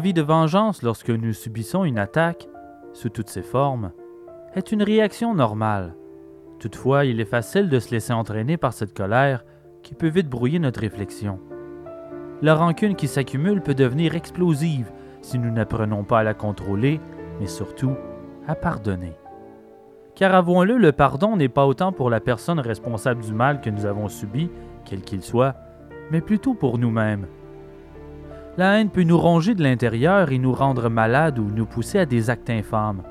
L'envie de vengeance lorsque nous subissons une attaque, sous toutes ses formes, est une réaction normale. Toutefois, il est facile de se laisser entraîner par cette colère qui peut vite brouiller notre réflexion. La rancune qui s'accumule peut devenir explosive si nous n'apprenons pas à la contrôler, mais surtout à pardonner. Car avouons-le, le pardon n'est pas autant pour la personne responsable du mal que nous avons subi, quel qu'il soit, mais plutôt pour nous-mêmes. La haine peut nous ronger de l'intérieur et nous rendre malades ou nous pousser à des actes infâmes.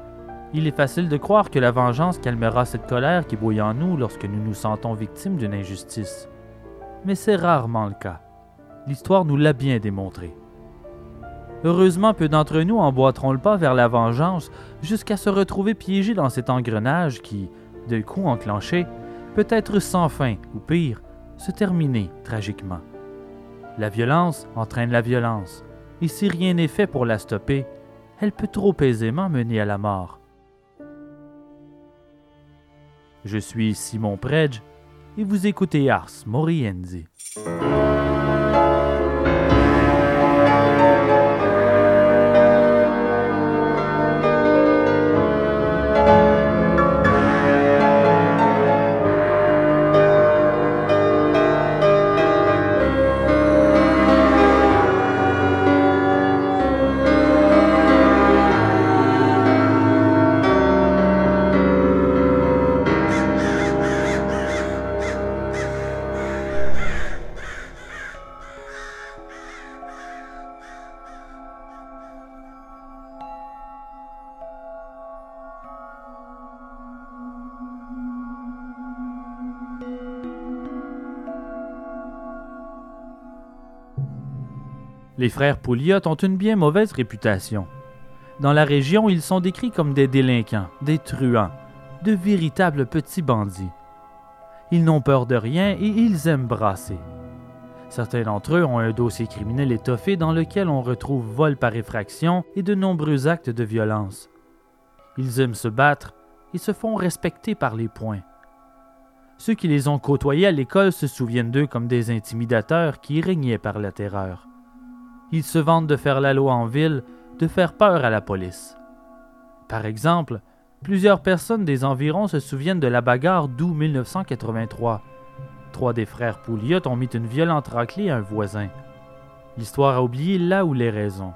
Il est facile de croire que la vengeance calmera cette colère qui bouille en nous lorsque nous nous sentons victimes d'une injustice. Mais c'est rarement le cas. L'histoire nous l'a bien démontré. Heureusement, peu d'entre nous emboîteront le pas vers la vengeance jusqu'à se retrouver piégés dans cet engrenage qui, de coup enclenché, peut être sans fin ou pire, se terminer tragiquement. La violence entraîne la violence, et si rien n'est fait pour la stopper, elle peut trop aisément mener à la mort. Je suis Simon Predge et vous écoutez Ars Moriendi. Les frères Pouliot ont une bien mauvaise réputation. Dans la région, ils sont décrits comme des délinquants, des truands, de véritables petits bandits. Ils n'ont peur de rien et ils aiment brasser. Certains d'entre eux ont un dossier criminel étoffé dans lequel on retrouve vol par effraction et de nombreux actes de violence. Ils aiment se battre et se font respecter par les poings. Ceux qui les ont côtoyés à l'école se souviennent d'eux comme des intimidateurs qui régnaient par la terreur. Ils se vantent de faire la loi en ville, de faire peur à la police. Par exemple, plusieurs personnes des environs se souviennent de la bagarre d'août 1983. Trois des frères Pouliot ont mis une violente raclée à un voisin. L'histoire a oublié là où les raisons.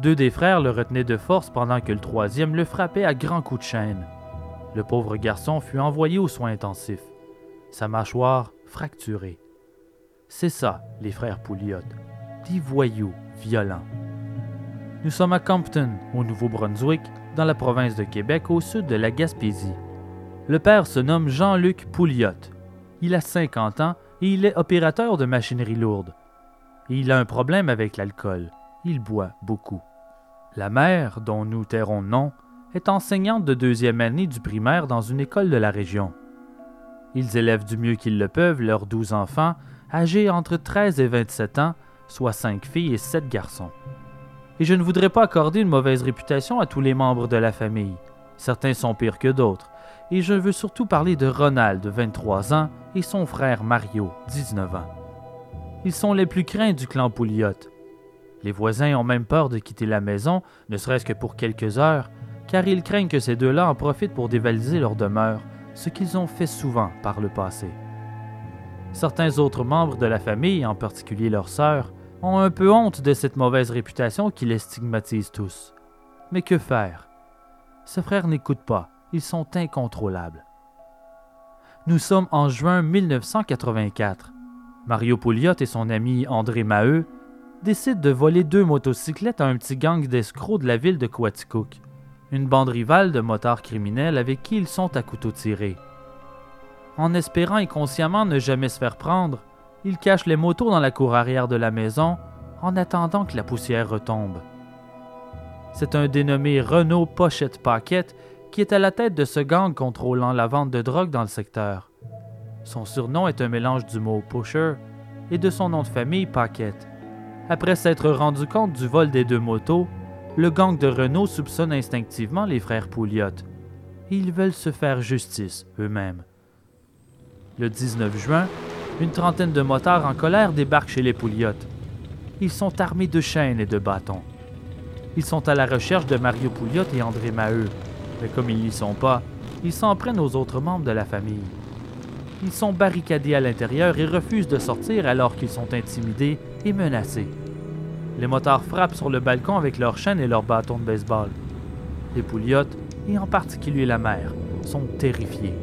Deux des frères le retenaient de force pendant que le troisième le frappait à grands coups de chaîne. Le pauvre garçon fut envoyé aux soins intensifs. Sa mâchoire fracturée. C'est ça, les frères Pouliot. Dix voyous violent. Nous sommes à Compton, au Nouveau-Brunswick, dans la province de Québec, au sud de la Gaspésie. Le père se nomme Jean-Luc Pouliot. Il a 50 ans et il est opérateur de machinerie lourde. Il a un problème avec l'alcool. Il boit beaucoup. La mère, dont nous tairons le nom, est enseignante de deuxième année du primaire dans une école de la région. Ils élèvent du mieux qu'ils le peuvent leurs douze enfants, âgés entre 13 et 27 ans, soit cinq filles et sept garçons. Et je ne voudrais pas accorder une mauvaise réputation à tous les membres de la famille. Certains sont pires que d'autres, et je veux surtout parler de Ronald, 23 ans, et son frère Mario, 19 ans. Ils sont les plus craints du clan Pouliot. Les voisins ont même peur de quitter la maison, ne serait-ce que pour quelques heures, car ils craignent que ces deux-là en profitent pour dévaliser leur demeure, ce qu'ils ont fait souvent par le passé. Certains autres membres de la famille, en particulier leur sœur, ont un peu honte de cette mauvaise réputation qui les stigmatise tous. Mais que faire? Ces frères n'écoutent pas, ils sont incontrôlables. Nous sommes en juin 1984. Mario Pouliot et son ami André Maheu décident de voler deux motocyclettes à un petit gang d'escrocs de la ville de Quaticook, une bande rivale de motards criminels avec qui ils sont à couteau tiré. En espérant inconsciemment ne jamais se faire prendre, ils cachent les motos dans la cour arrière de la maison en attendant que la poussière retombe. C'est un dénommé Renaud Pochette Paquette qui est à la tête de ce gang contrôlant la vente de drogue dans le secteur. Son surnom est un mélange du mot pusher et de son nom de famille Paquette. Après s'être rendu compte du vol des deux motos, le gang de Renault soupçonne instinctivement les frères Pouliot. Ils veulent se faire justice eux-mêmes. Le 19 juin, une trentaine de motards en colère débarquent chez les Pouliottes. Ils sont armés de chaînes et de bâtons. Ils sont à la recherche de Mario Pouliot et André Maheu, mais comme ils n'y sont pas, ils s'en prennent aux autres membres de la famille. Ils sont barricadés à l'intérieur et refusent de sortir alors qu'ils sont intimidés et menacés. Les motards frappent sur le balcon avec leurs chaînes et leurs bâtons de baseball. Les Pouliottes, et en particulier la mère, sont terrifiés.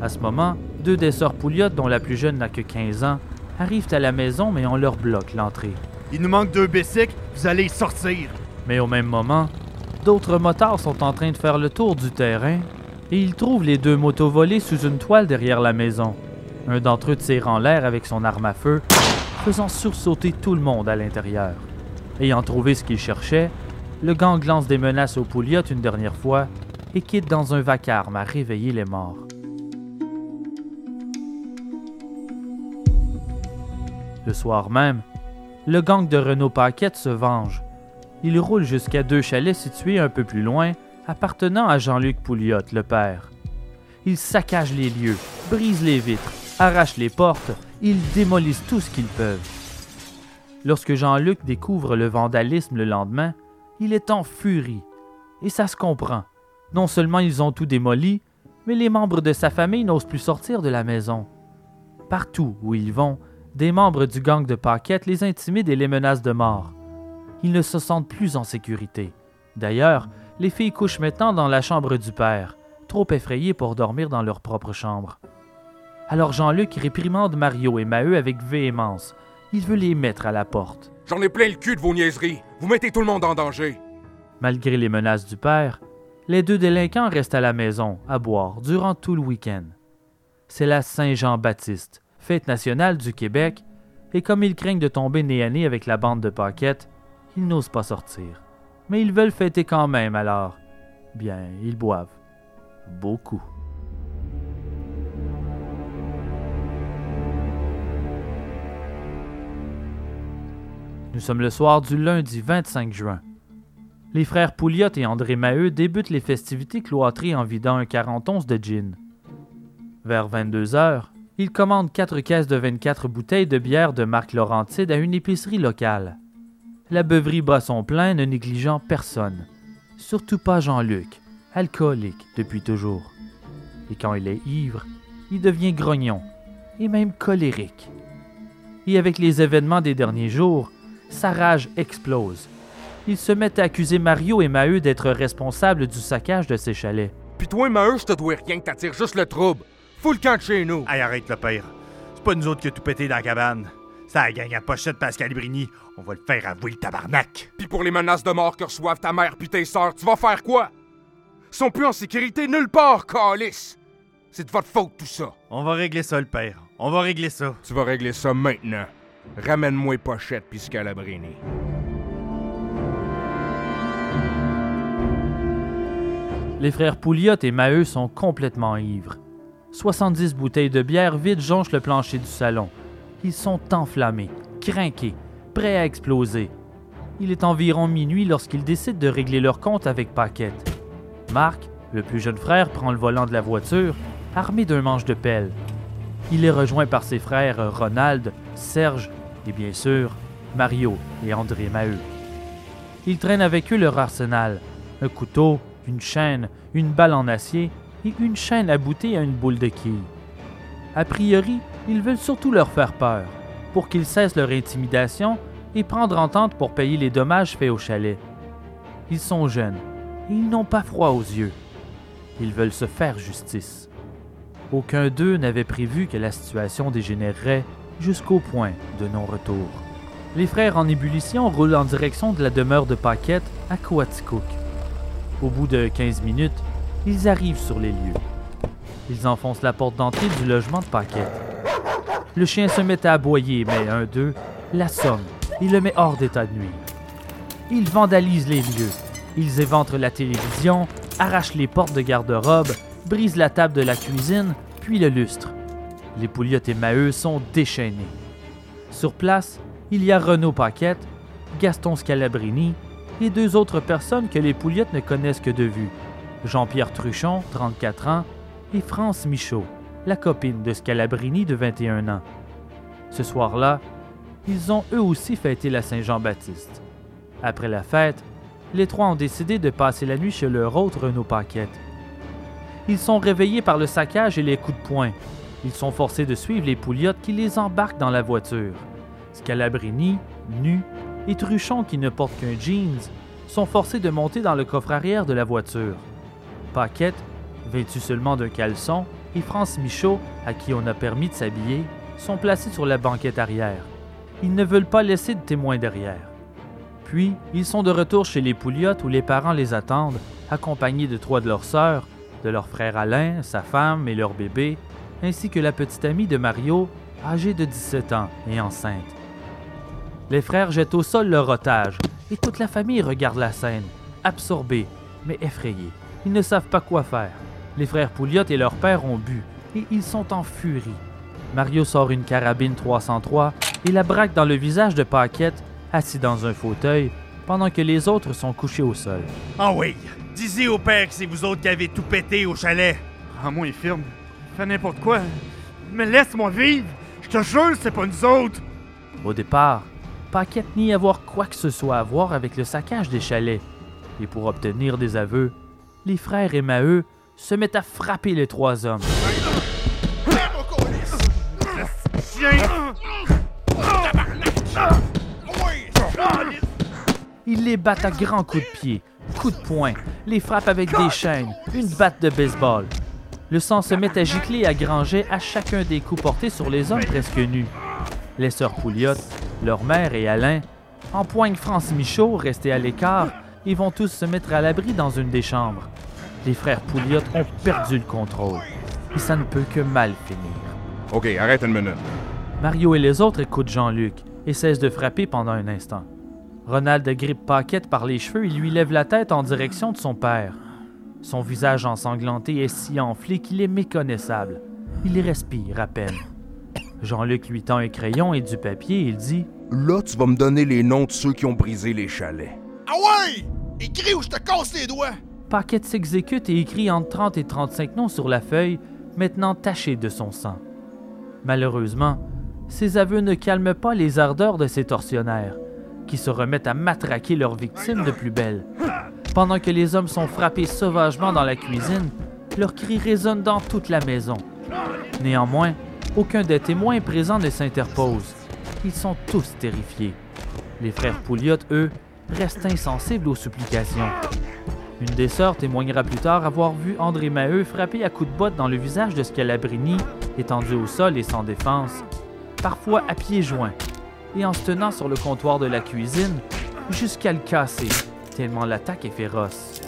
À ce moment, deux des sœurs Pouliottes, dont la plus jeune n'a que 15 ans, arrivent à la maison mais on leur bloque l'entrée. Il nous manque deux bicycles, vous allez sortir. Mais au même moment, d'autres motards sont en train de faire le tour du terrain et ils trouvent les deux motos volées sous une toile derrière la maison. Un d'entre eux tire en l'air avec son arme à feu, faisant sursauter tout le monde à l'intérieur. Ayant trouvé ce qu'il cherchait, le gang lance des menaces aux Pouliottes une dernière fois et quitte dans un vacarme à réveiller les morts. Le soir même, le gang de Renault Paquette se venge. Il roule jusqu'à deux chalets situés un peu plus loin, appartenant à Jean-Luc Pouliot, le père. Ils saccagent les lieux, brisent les vitres, arrachent les portes, ils démolissent tout ce qu'ils peuvent. Lorsque Jean-Luc découvre le vandalisme le lendemain, il est en furie. Et ça se comprend. Non seulement ils ont tout démoli, mais les membres de sa famille n'osent plus sortir de la maison. Partout où ils vont, des membres du gang de Paquette les intimident et les menacent de mort. Ils ne se sentent plus en sécurité. D'ailleurs, les filles couchent maintenant dans la chambre du père, trop effrayées pour dormir dans leur propre chambre. Alors Jean-Luc réprimande Mario et Maheu avec véhémence. Il veut les mettre à la porte. J'en ai plein le cul de vos niaiseries. Vous mettez tout le monde en danger. Malgré les menaces du père, les deux délinquants restent à la maison, à boire, durant tout le week-end. C'est la Saint-Jean-Baptiste, fête nationale du Québec, et comme ils craignent de tomber nez à nez avec la bande de paquettes, ils n'osent pas sortir. Mais ils veulent fêter quand même alors. Bien, ils boivent. Beaucoup. Nous sommes le soir du lundi 25 juin. Les frères Pouliot et André Maheu débutent les festivités cloîtrées en vidant un 41 de gin. Vers 22 heures, ils commandent quatre caisses de 24 bouteilles de bière de marque Laurentide à une épicerie locale. La beuverie bat son plein, ne négligeant personne. Surtout pas Jean-Luc, alcoolique depuis toujours. Et quand il est ivre, il devient grognon, et même colérique. Et avec les événements des derniers jours, sa rage explose. Il se met à accuser Mario et Maheu d'être responsables du saccage de ses chalets. Puis toi, Maheu, je te dois rien que t'attires juste le trouble. Fous le camp de chez nous. Hey, arrête le pire. C'est pas nous autres qui a tout pété dans la cabane. Ça a gang à pochette Pascal Brini. On va le faire avouer le tabarnak. Puis pour les menaces de mort que reçoivent ta mère puis tes sœurs, tu vas faire quoi? Ils sont plus en sécurité nulle part, calice. C'est de votre faute tout ça. On va régler ça, le père. On va régler ça. Tu vas régler ça maintenant. Ramène-moi pochette puis Scalabrini. Les frères Pouliot et Maheu sont complètement ivres. 70 bouteilles de bière vides jonchent le plancher du salon. Ils sont enflammés, craqués, prêts à exploser. Il est environ minuit lorsqu'ils décident de régler leur compte avec Paquette. Marc, le plus jeune frère, prend le volant de la voiture, armé d'un manche de pelle. Il est rejoint par ses frères Ronald, Serge et bien sûr Mario et André Maheu. Ils traînent avec eux leur arsenal, un couteau, une chaîne, une balle en acier et une chaîne aboutée à une boule de quilles. A priori, ils veulent surtout leur faire peur, pour qu'ils cessent leur intimidation et prendre entente pour payer les dommages faits au chalet. Ils sont jeunes et ils n'ont pas froid aux yeux. Ils veulent se faire justice. Aucun d'eux n'avait prévu que la situation dégénérerait jusqu'au point de non-retour. Les frères en ébullition roulent en direction de la demeure de Paquette à Coaticook. Au bout de 15 minutes, ils arrivent sur les lieux. Ils enfoncent la porte d'entrée du logement de Paquette. Le chien se met à aboyer, mais un d'eux l'assomme et le met hors d'état de nuire. Ils vandalisent les lieux. Ils éventrent la télévision, arrachent les portes de garde-robe, brisent la table de la cuisine, puis le lustre. Les Pouliottes et Maheu sont déchaînés. Sur place, il y a Renaud Paquette, Gaston Scalabrini et deux autres personnes que les Pouliottes ne connaissent que de vue. Jean-Pierre Truchon, 34 ans, et France Michaud, la copine de Scalabrini de 21 ans. Ce soir-là, ils ont eux aussi fêté la Saint-Jean-Baptiste. Après la fête, les trois ont décidé de passer la nuit chez leur hôte Renaud Paquette. Ils sont réveillés par le saccage et les coups de poing. Ils sont forcés de suivre les Pouliottes qui les embarquent dans la voiture. Scalabrini, nu, et Truchon, qui ne porte qu'un jeans, sont forcés de monter dans le coffre arrière de la voiture. Paquette, vêtu seulement d'un caleçon, et France Michaud, à qui on a permis de s'habiller, sont placés sur la banquette arrière. Ils ne veulent pas laisser de témoins derrière. Puis, ils sont de retour chez les Pouliottes où les parents les attendent, accompagnés de trois de leurs sœurs, de leur frère Alain, sa femme et leur bébé, ainsi que la petite amie de Mario, âgée de 17 ans et enceinte. Les frères jettent au sol leur otage et toute la famille regarde la scène, absorbée, mais effrayée. Ils ne savent pas quoi faire. Les frères Pouliot et leur père ont bu et ils sont en furie. Mario sort une carabine 303 et la braque dans le visage de Paquette, assis dans un fauteuil, pendant que les autres sont couchés au sol. Ah oui, disez au père que c'est vous autres qui avez tout pété au chalet. Ah, moi, firme. Fais n'importe quoi. Mais laisse-moi vivre. Je te jure, c'est pas nous autres. Au départ, Paquette nie avoir quoi que ce soit à voir avec le saccage des chalets. Et pour obtenir des aveux, les frères et Maheu se mettent à frapper les trois hommes. Ils les battent à grands coups de pied, coups de poing, les frappent avec des chaînes, une batte de baseball. Le sang se met à gicler et à granger à chacun des coups portés sur les hommes presque nus. Les sœurs Pouliot, leur mère et Alain empoignent France Michaud, resté à l'écart, et vont tous se mettre à l'abri dans une des chambres. Les frères Pouliot ont perdu le contrôle, et ça ne peut que mal finir. OK, arrête une minute. Mario et les autres écoutent Jean-Luc et cessent de frapper pendant un instant. Ronald grippe Paquette par les cheveux et lui lève la tête en direction de son père. Son visage ensanglanté est si enflé qu'il est méconnaissable. Il respire à peine. Jean-Luc lui tend un crayon et du papier et il dit Là, tu vas me donner les noms de ceux qui ont brisé les chalets. Ah ouais! Écris ou je te casse les doigts! Paquette s'exécute et écrit entre 30 et 35 noms sur la feuille, maintenant tachée de son sang. Malheureusement, ces aveux ne calment pas les ardeurs de ces tortionnaires, qui se remettent à matraquer leurs victimes de plus belle. Pendant que les hommes sont frappés sauvagement dans la cuisine, leurs cris résonnent dans toute la maison. Néanmoins, aucun des témoins présents ne s'interpose. Ils sont tous terrifiés. Les frères Pouliot, eux, restent insensibles aux supplications. Une des sœurs témoignera plus tard avoir vu André Maheu frapper à coups de botte dans le visage de Scalabrini, étendu au sol et sans défense, parfois à pieds joints, et en se tenant sur le comptoir de la cuisine jusqu'à le casser, tellement l'attaque est féroce.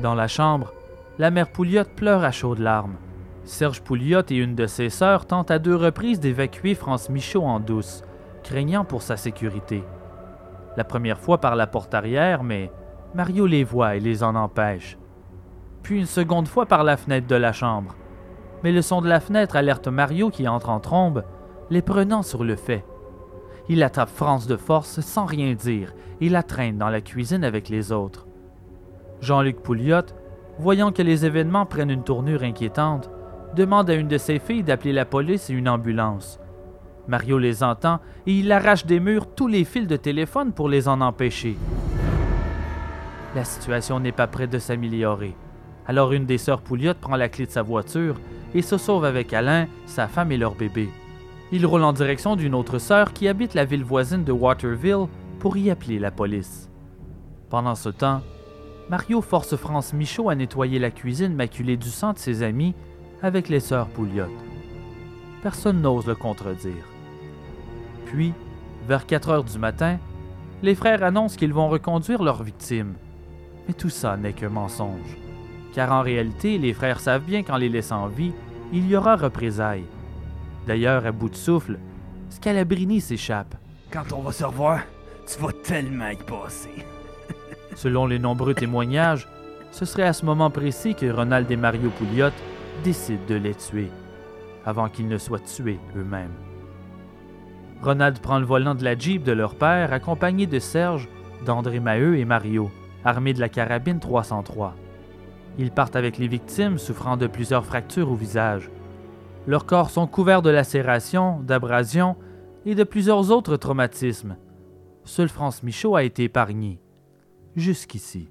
Dans la chambre, la mère Pouliot pleure à chaudes larmes. Serge Pouliot et une de ses sœurs tentent à deux reprises d'évacuer France Michaud en douce, craignant pour sa sécurité. La première fois par la porte arrière, mais Mario les voit et les en empêche. Puis une seconde fois par la fenêtre de la chambre. Mais le son de la fenêtre alerte Mario qui entre en trombe, les prenant sur le fait. Il attrape France de force sans rien dire et la traîne dans la cuisine avec les autres. Jean-Luc Pouliot, voyant que les événements prennent une tournure inquiétante, demande à une de ses filles d'appeler la police et une ambulance. Mario les entend et il arrache des murs tous les fils de téléphone pour les en empêcher. La situation n'est pas près de s'améliorer. Alors une des sœurs Pouliot prend la clé de sa voiture et se sauve avec Alain, sa femme et leur bébé. Il roule en direction d'une autre sœur qui habite la ville voisine de Waterville pour y appeler la police. Pendant ce temps, Mario force France Michaud à nettoyer la cuisine maculée du sang de ses amis avec les sœurs Pouliot. Personne n'ose le contredire. Puis, vers 4 heures du matin, les frères annoncent qu'ils vont reconduire leurs victimes. Mais tout ça n'est qu'un mensonge. Car en réalité, les frères savent bien qu'en les laissant en vie, il y aura représailles. D'ailleurs, à bout de souffle, Scalabrini s'échappe. Quand on va se revoir, tu vas tellement y passer. Selon les nombreux témoignages, ce serait à ce moment précis que Ronald et Mario Pouliot décident de les tuer, avant qu'ils ne soient tués eux-mêmes. Ronald prend le volant de la Jeep de leur père, accompagné de Serge, d'André Maheu et Mario, armés de la carabine 303. Ils partent avec les victimes souffrant de plusieurs fractures au visage. Leurs corps sont couverts de lacérations, d'abrasions et de plusieurs autres traumatismes, seul France Michaud a été épargné. Jusqu'ici.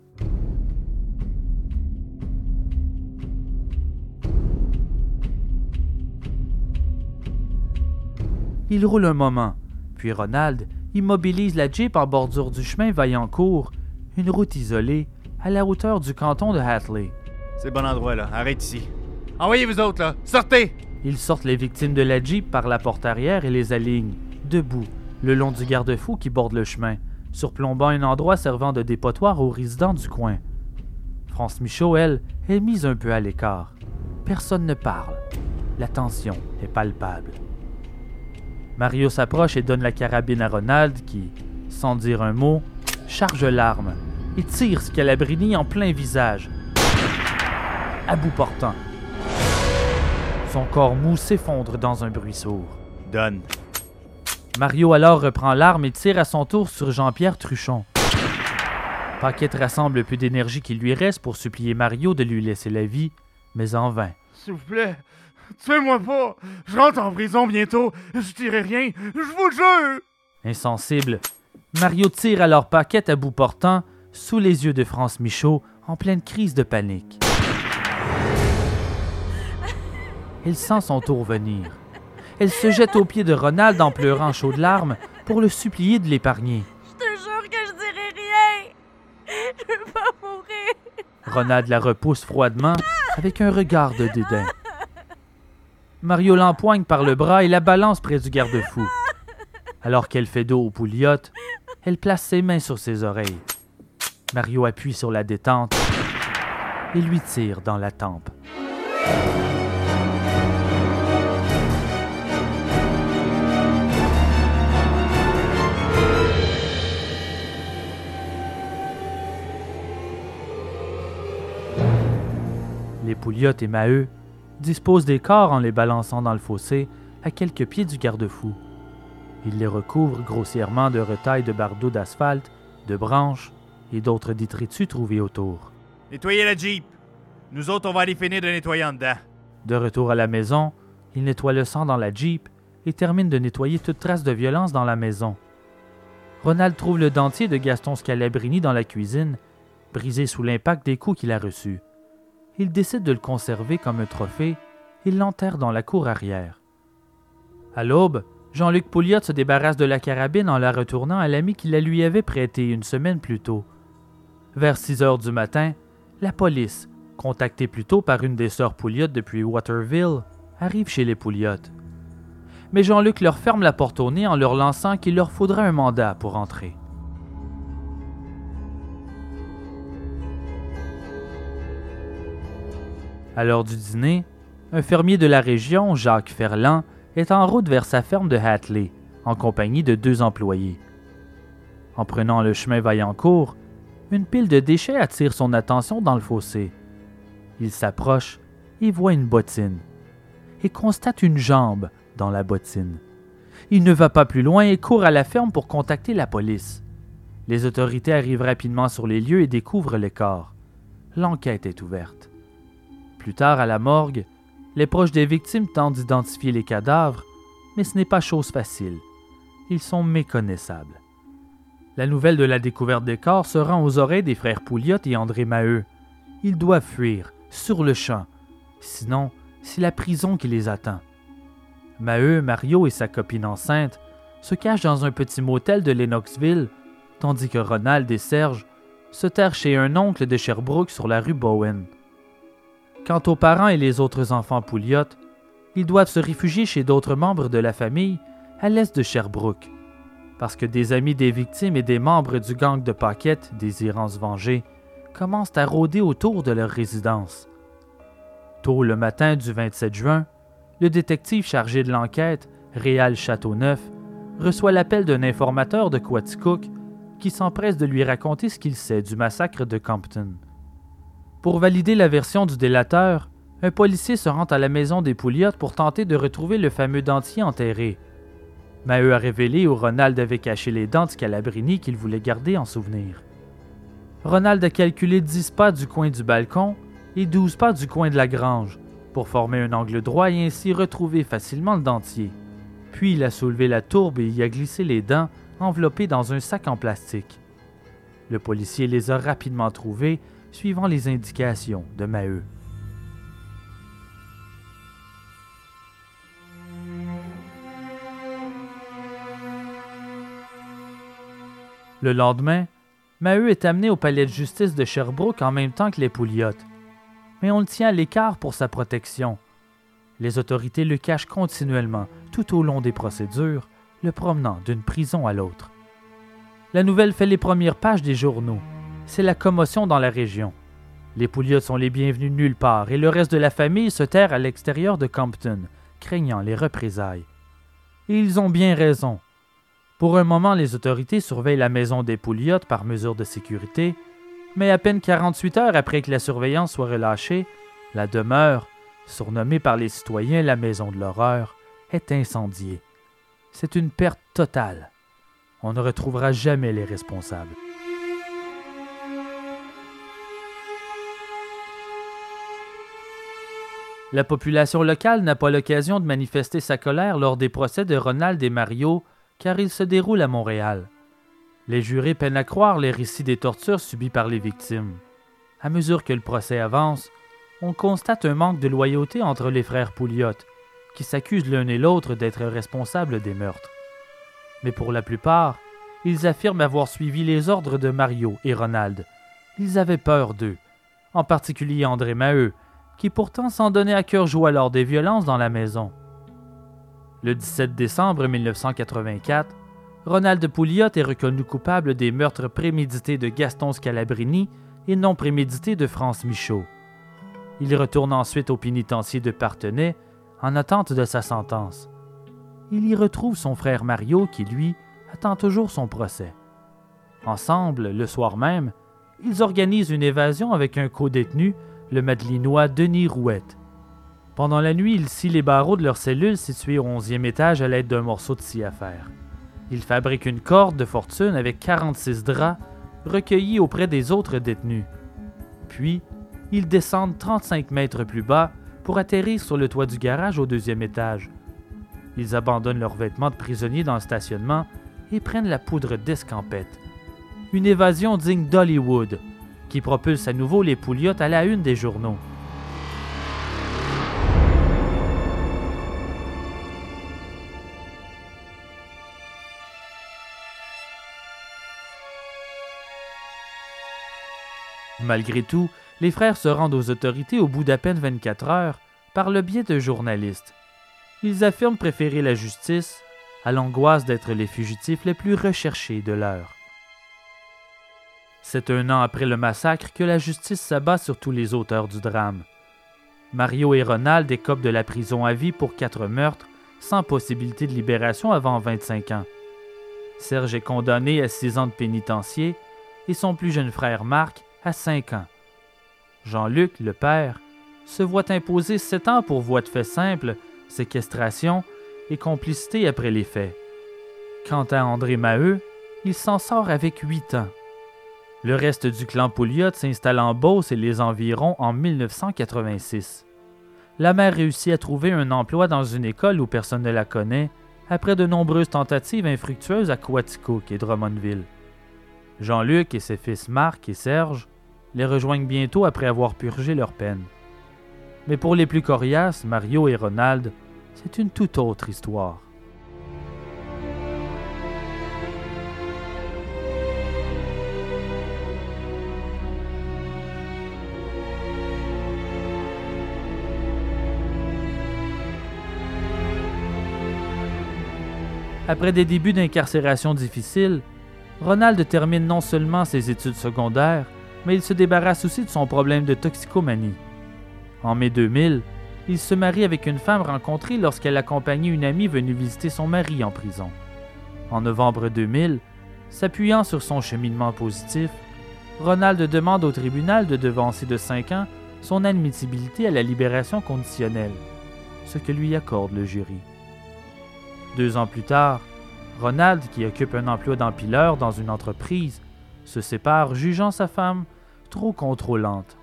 Il roule un moment, puis Ronald immobilise la Jeep en bordure du chemin Vaillancourt, une route isolée à la hauteur du canton de Hatley. C'est bon endroit, là. Arrête ici. Envoyez vous autres, là. Sortez! Ils sortent les victimes de la Jeep par la porte arrière et les alignent, debout, le long du garde-fou qui borde le chemin, surplombant un endroit servant de dépotoir aux résidents du coin. France Michaud, elle, est mise un peu à l'écart. Personne ne parle. La tension est palpable. Mario s'approche et donne la carabine à Ronald qui, sans dire un mot, charge l'arme et tire Scalabrini en plein visage. À bout portant. Son corps mou s'effondre dans un bruit sourd. Donne. Mario alors reprend l'arme et tire à son tour sur Jean-Pierre Truchon. Paquette rassemble le peu d'énergie qu'il lui reste pour supplier Mario de lui laisser la vie, mais en vain. S'il vous plaît, tuez-moi pas. Je rentre en prison bientôt. Je dirai rien. Je vous jure. Insensible, Mario tire alors Paquette à bout portant sous les yeux de France Michaud en pleine crise de panique. Elle sent son tour venir. Elle se jette aux pieds de Ronald en pleurant chaudes larmes pour le supplier de l'épargner. Je te jure que je dirai rien. Je veux pas mourir. Ronald la repousse froidement avec un regard de dédain. Mario l'empoigne par le bras et la balance près du garde-fou. Alors qu'elle fait dos au pouliote, elle place ses mains sur ses oreilles. Mario appuie sur la détente et lui tire dans la tempe. Les Pouliottes et Maheu disposent des corps en les balançant dans le fossé à quelques pieds du garde-fou. Ils les recouvrent grossièrement de retailles de bardeaux d'asphalte, de branches et d'autres détritus trouvés autour. Nettoyez la Jeep. Nous autres, on va aller finir de nettoyer en dedans. De retour à la maison, il nettoie le sang dans la Jeep et termine de nettoyer toute trace de violence dans la maison. Ronald trouve le dentier de Gaston Scalabrini dans la cuisine, brisé sous l'impact des coups qu'il a reçus. Il décide de le conserver comme un trophée et l'enterre dans la cour arrière. À l'aube, Jean-Luc Pouliot se débarrasse de la carabine en la retournant à l'ami qui la lui avait prêtée une semaine plus tôt. Vers 6 heures du matin, la police, contactée plus tôt par une des sœurs Pouliot depuis Waterville, arrive chez les Pouliot. Mais Jean-Luc leur ferme la porte au nez en leur lançant qu'il leur faudra un mandat pour entrer. À l'heure du dîner, un fermier de la région, Jacques Ferland, est en route vers sa ferme de Hatley, en compagnie de deux employés. En prenant le chemin Vaillancourt, une pile de déchets attire son attention dans le fossé. Il s'approche et voit une bottine, et constate une jambe dans la bottine. Il ne va pas plus loin et court à la ferme pour contacter la police. Les autorités arrivent rapidement sur les lieux et découvrent les corps. L'enquête est ouverte. Plus tard, à la morgue, les proches des victimes tentent d'identifier les cadavres, mais ce n'est pas chose facile. Ils sont méconnaissables. La nouvelle de la découverte des corps se rend aux oreilles des frères Pouliot et André Maheu. Ils doivent fuir, sur le champ. Sinon, c'est la prison qui les attend. Maheu, Mario et sa copine enceinte se cachent dans un petit motel de Lennoxville, tandis que Ronald et Serge se terrent chez un oncle de Sherbrooke sur la rue Bowen. Quant aux parents et les autres enfants Pouliot, ils doivent se réfugier chez d'autres membres de la famille à l'est de Sherbrooke, parce que des amis des victimes et des membres du gang de Paquette désirant se venger commencent à rôder autour de leur résidence. Tôt le matin du 27 juin, le détective chargé de l'enquête, Réal Châteauneuf, reçoit l'appel d'un informateur de Quaticook qui s'empresse de lui raconter ce qu'il sait du massacre de Compton. Pour valider la version du délateur, un policier se rend à la maison des Pouliot pour tenter de retrouver le fameux dentier enterré. Maheu a révélé où Ronald avait caché les dents de Scalabrini qu'il voulait garder en souvenir. Ronald a calculé 10 pas du coin du balcon et 12 pas du coin de la grange pour former un angle droit et ainsi retrouver facilement le dentier. Puis il a soulevé la tourbe et y a glissé les dents enveloppés dans un sac en plastique. Le policier les a rapidement trouvés, suivant les indications de Maheu. Le lendemain, Maheu est amené au palais de justice de Sherbrooke en même temps que les Pouliottes. Mais on le tient à l'écart pour sa protection. Les autorités le cachent continuellement tout au long des procédures, le promenant d'une prison à l'autre. La nouvelle fait les premières pages des journaux. C'est la commotion dans la région. Les Pouliottes sont les bienvenus nulle part et le reste de la famille se terre à l'extérieur de Compton, craignant les représailles. Et ils ont bien raison. Pour un moment, les autorités surveillent la maison des Pouliottes par mesure de sécurité, mais à peine 48 heures après que la surveillance soit relâchée, la demeure, surnommée par les citoyens la maison de l'horreur, est incendiée. C'est une perte totale. On ne retrouvera jamais les responsables. La population locale n'a pas l'occasion de manifester sa colère lors des procès de Ronald et Mario, car ils se déroulent à Montréal. Les jurés peinent à croire les récits des tortures subies par les victimes. À mesure que le procès avance, on constate un manque de loyauté entre les frères Pouliot, qui s'accusent l'un et l'autre d'être responsables des meurtres. Mais pour la plupart, ils affirment avoir suivi les ordres de Mario et Ronald. Ils avaient peur d'eux, en particulier André Maheu, qui pourtant s'en donnait à cœur joie lors des violences dans la maison. Le 17 décembre 1984, Ronald Pouliot est reconnu coupable des meurtres prémédités de Gaston Scalabrini et non prémédités de France Michaud. Il retourne ensuite au pénitencier de Partenay en attente de sa sentence. Il y retrouve son frère Mario qui, lui, attend toujours son procès. Ensemble, le soir même, ils organisent une évasion avec un co-détenu le Madelinois Denis Rouette. Pendant la nuit, ils scient les barreaux de leur cellule située au 11e étage à l'aide d'un morceau de scie à fer. Ils fabriquent une corde de fortune avec 46 draps recueillis auprès des autres détenus. Puis, ils descendent 35 mètres plus bas pour atterrir sur le toit du garage au deuxième étage. Ils abandonnent leurs vêtements de prisonniers dans le stationnement et prennent la poudre d'escampette. Une évasion digne d'Hollywood, qui propulse à nouveau les Pouliottes à la une des journaux. Malgré tout, les frères se rendent aux autorités au bout d'à peine 24 heures par le biais de journalistes. Ils affirment préférer la justice à l'angoisse d'être les fugitifs les plus recherchés de l'heure. C'est un an après le massacre que la justice s'abat sur tous les auteurs du drame. Mario et Ronald écopent de la prison à vie pour quatre meurtres, sans possibilité de libération avant 25 ans. Serge est condamné à six ans de pénitencier et son plus jeune frère Marc à cinq ans. Jean-Luc, le père, se voit imposer sept ans pour voie de fait simple, séquestration et complicité après les faits. Quant à André Maheu, il s'en sort avec huit ans. Le reste du clan Pouliot s'installe en Beauce et les environs en 1986. La mère réussit à trouver un emploi dans une école où personne ne la connaît, après de nombreuses tentatives infructueuses à Quaticook et Drummondville. Jean-Luc et ses fils Marc et Serge les rejoignent bientôt après avoir purgé leur peine. Mais pour les plus coriaces, Mario et Ronald, c'est une toute autre histoire. Après des débuts d'incarcération difficiles, Ronald termine non seulement ses études secondaires, mais il se débarrasse aussi de son problème de toxicomanie. En mai 2000, il se marie avec une femme rencontrée lorsqu'elle accompagnait une amie venue visiter son mari en prison. En novembre 2000, s'appuyant sur son cheminement positif, Ronald demande au tribunal de devancer de cinq ans son admissibilité à la libération conditionnelle, ce que lui accorde le jury. Deux ans plus tard, Ronald, qui occupe un emploi d'empileur dans une entreprise, se sépare, jugeant sa femme trop contrôlante.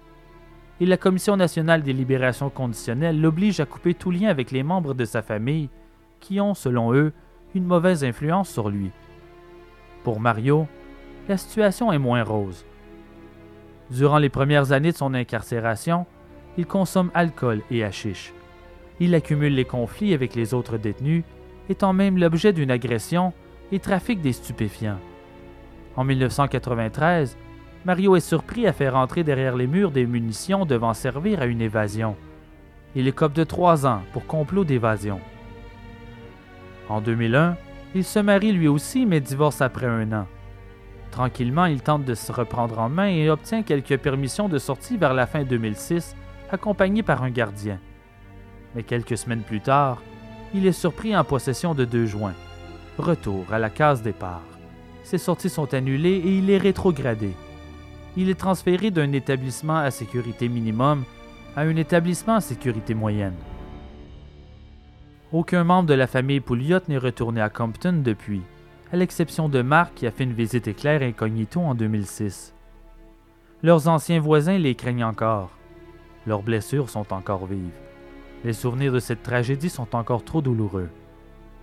Et la Commission nationale des libérations conditionnelles l'oblige à couper tout lien avec les membres de sa famille qui ont, selon eux, une mauvaise influence sur lui. Pour Mario, la situation est moins rose. Durant les premières années de son incarcération, il consomme alcool et hashish. Il accumule les conflits avec les autres détenus, étant même l'objet d'une agression et trafique des stupéfiants. En 1993, Mario est surpris à faire entrer derrière les murs des munitions devant servir à une évasion. Il écope de trois ans pour complot d'évasion. En 2001, il se marie lui aussi mais divorce après un an. Tranquillement, il tente de se reprendre en main et obtient quelques permissions de sortie vers la fin 2006, accompagné par un gardien. Mais quelques semaines plus tard, il est surpris en possession de deux joints. Retour à la case départ. Ses sorties sont annulées et il est rétrogradé. Il est transféré d'un établissement à sécurité minimum à un établissement à sécurité moyenne. Aucun membre de la famille Pouliot n'est retourné à Compton depuis, à l'exception de Mark qui a fait une visite éclair incognito en 2006. Leurs anciens voisins les craignent encore. Leurs blessures sont encore vives. Les souvenirs de cette tragédie sont encore trop douloureux.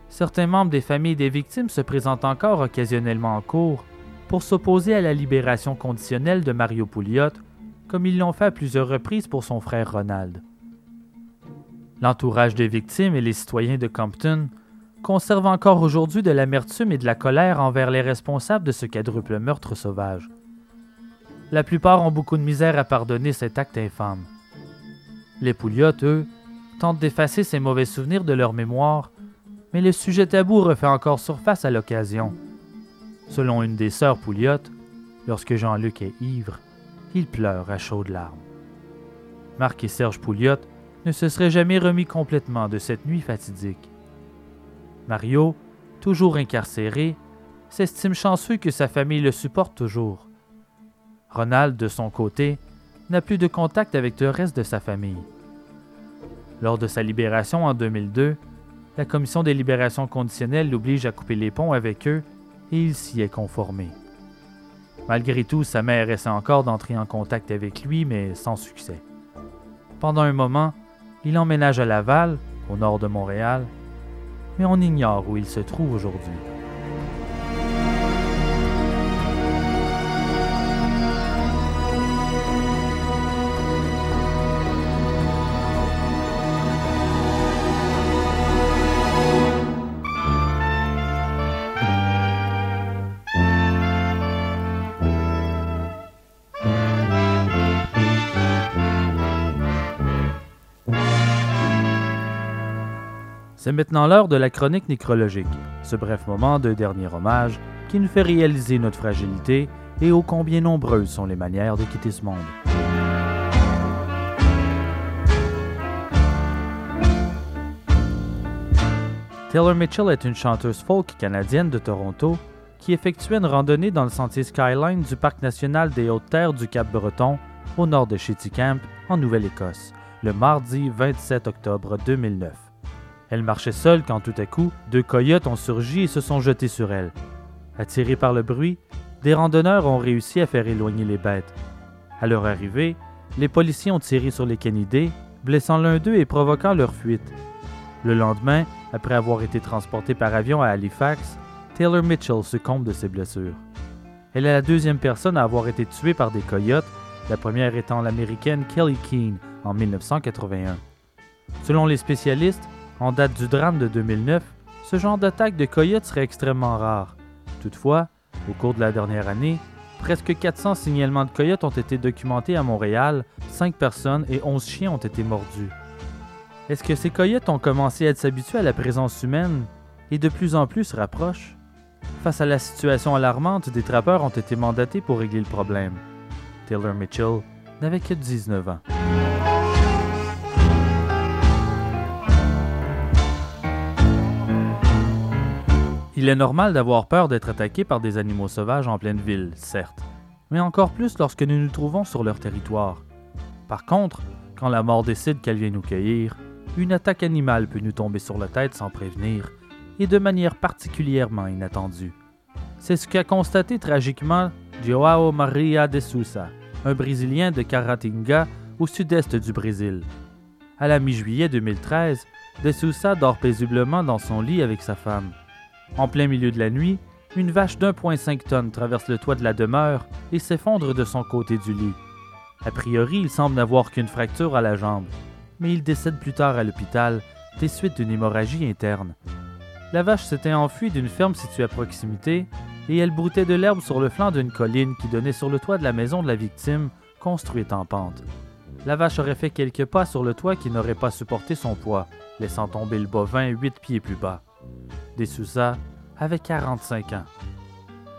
Certains membres des familles des victimes se présentent encore occasionnellement en cours pour s'opposer à la libération conditionnelle de Mario Pouliot, comme ils l'ont fait à plusieurs reprises pour son frère Ronald. L'entourage des victimes et les citoyens de Compton conservent encore aujourd'hui de l'amertume et de la colère envers les responsables de ce quadruple meurtre sauvage. La plupart ont beaucoup de misère à pardonner cet acte infâme. Les Pouliot, eux, tentent d'effacer ces mauvais souvenirs de leur mémoire, mais le sujet tabou refait encore surface à l'occasion. Selon une des sœurs Pouliot, lorsque Jean-Luc est ivre, il pleure à chaudes larmes. Marc et Serge Pouliot ne se seraient jamais remis complètement de cette nuit fatidique. Mario, toujours incarcéré, s'estime chanceux que sa famille le supporte toujours. Ronald, de son côté, n'a plus de contact avec le reste de sa famille. Lors de sa libération en 2002, la commission des libérations conditionnelles l'oblige à couper les ponts avec eux et il s'y est conformé. Malgré tout, sa mère essaie encore d'entrer en contact avec lui, mais sans succès. Pendant un moment, il emménage à Laval, au nord de Montréal, mais on ignore où il se trouve aujourd'hui. C'est maintenant l'heure de la chronique nécrologique, ce bref moment de dernier hommage qui nous fait réaliser notre fragilité et ô combien nombreuses sont les manières de quitter ce monde. Taylor Mitchell est une chanteuse folk canadienne de Toronto qui effectuait une randonnée dans le sentier Skyline du Parc national des Hautes-Terres du Cap-Breton, au nord de Camp, en Nouvelle-Écosse, le mardi 27 octobre 2009. Elle marchait seule quand tout à coup, deux coyotes ont surgi et se sont jetés sur elle. Attirés par le bruit, des randonneurs ont réussi à faire éloigner les bêtes. À leur arrivée, les policiers ont tiré sur les canidés, blessant l'un d'eux et provoquant leur fuite. Le lendemain, après avoir été transporté par avion à Halifax, Taylor Mitchell succombe de ses blessures. Elle est la deuxième personne à avoir été tuée par des coyotes, la première étant l'américaine Kelly Keane en 1981. Selon les spécialistes, en date du drame de 2009, ce genre d'attaque de coyotes serait extrêmement rare. Toutefois, au cours de la dernière année, presque 400 signalements de coyotes ont été documentés à Montréal, 5 personnes et 11 chiens ont été mordus. Est-ce que ces coyotes ont commencé à s'habituer à la présence humaine et de plus en plus se rapprochent? Face à la situation alarmante, des trappeurs ont été mandatés pour régler le problème. Taylor Mitchell n'avait que 19 ans. Il est normal d'avoir peur d'être attaqué par des animaux sauvages en pleine ville, certes, mais encore plus lorsque nous nous trouvons sur leur territoire. Par contre, quand la mort décide qu'elle vient nous cueillir, une attaque animale peut nous tomber sur la tête sans prévenir, et de manière particulièrement inattendue. C'est ce qu'a constaté tragiquement Joao Maria de Sousa, un Brésilien de Caratinga au sud-est du Brésil. À la mi-juillet 2013, de Sousa dort paisiblement dans son lit avec sa femme. En plein milieu de la nuit, une vache d'1,5 tonnes traverse le toit de la demeure et s'effondre de son côté du lit. A priori, il semble n'avoir qu'une fracture à la jambe, mais il décède plus tard à l'hôpital des suites d'une hémorragie interne. La vache s'était enfuie d'une ferme située à proximité et elle broutait de l'herbe sur le flanc d'une colline qui donnait sur le toit de la maison de la victime, construite en pente. La vache aurait fait quelques pas sur le toit qui n'aurait pas supporté son poids, laissant tomber le bovin huit pieds plus bas. Des Sousa avait 45 ans.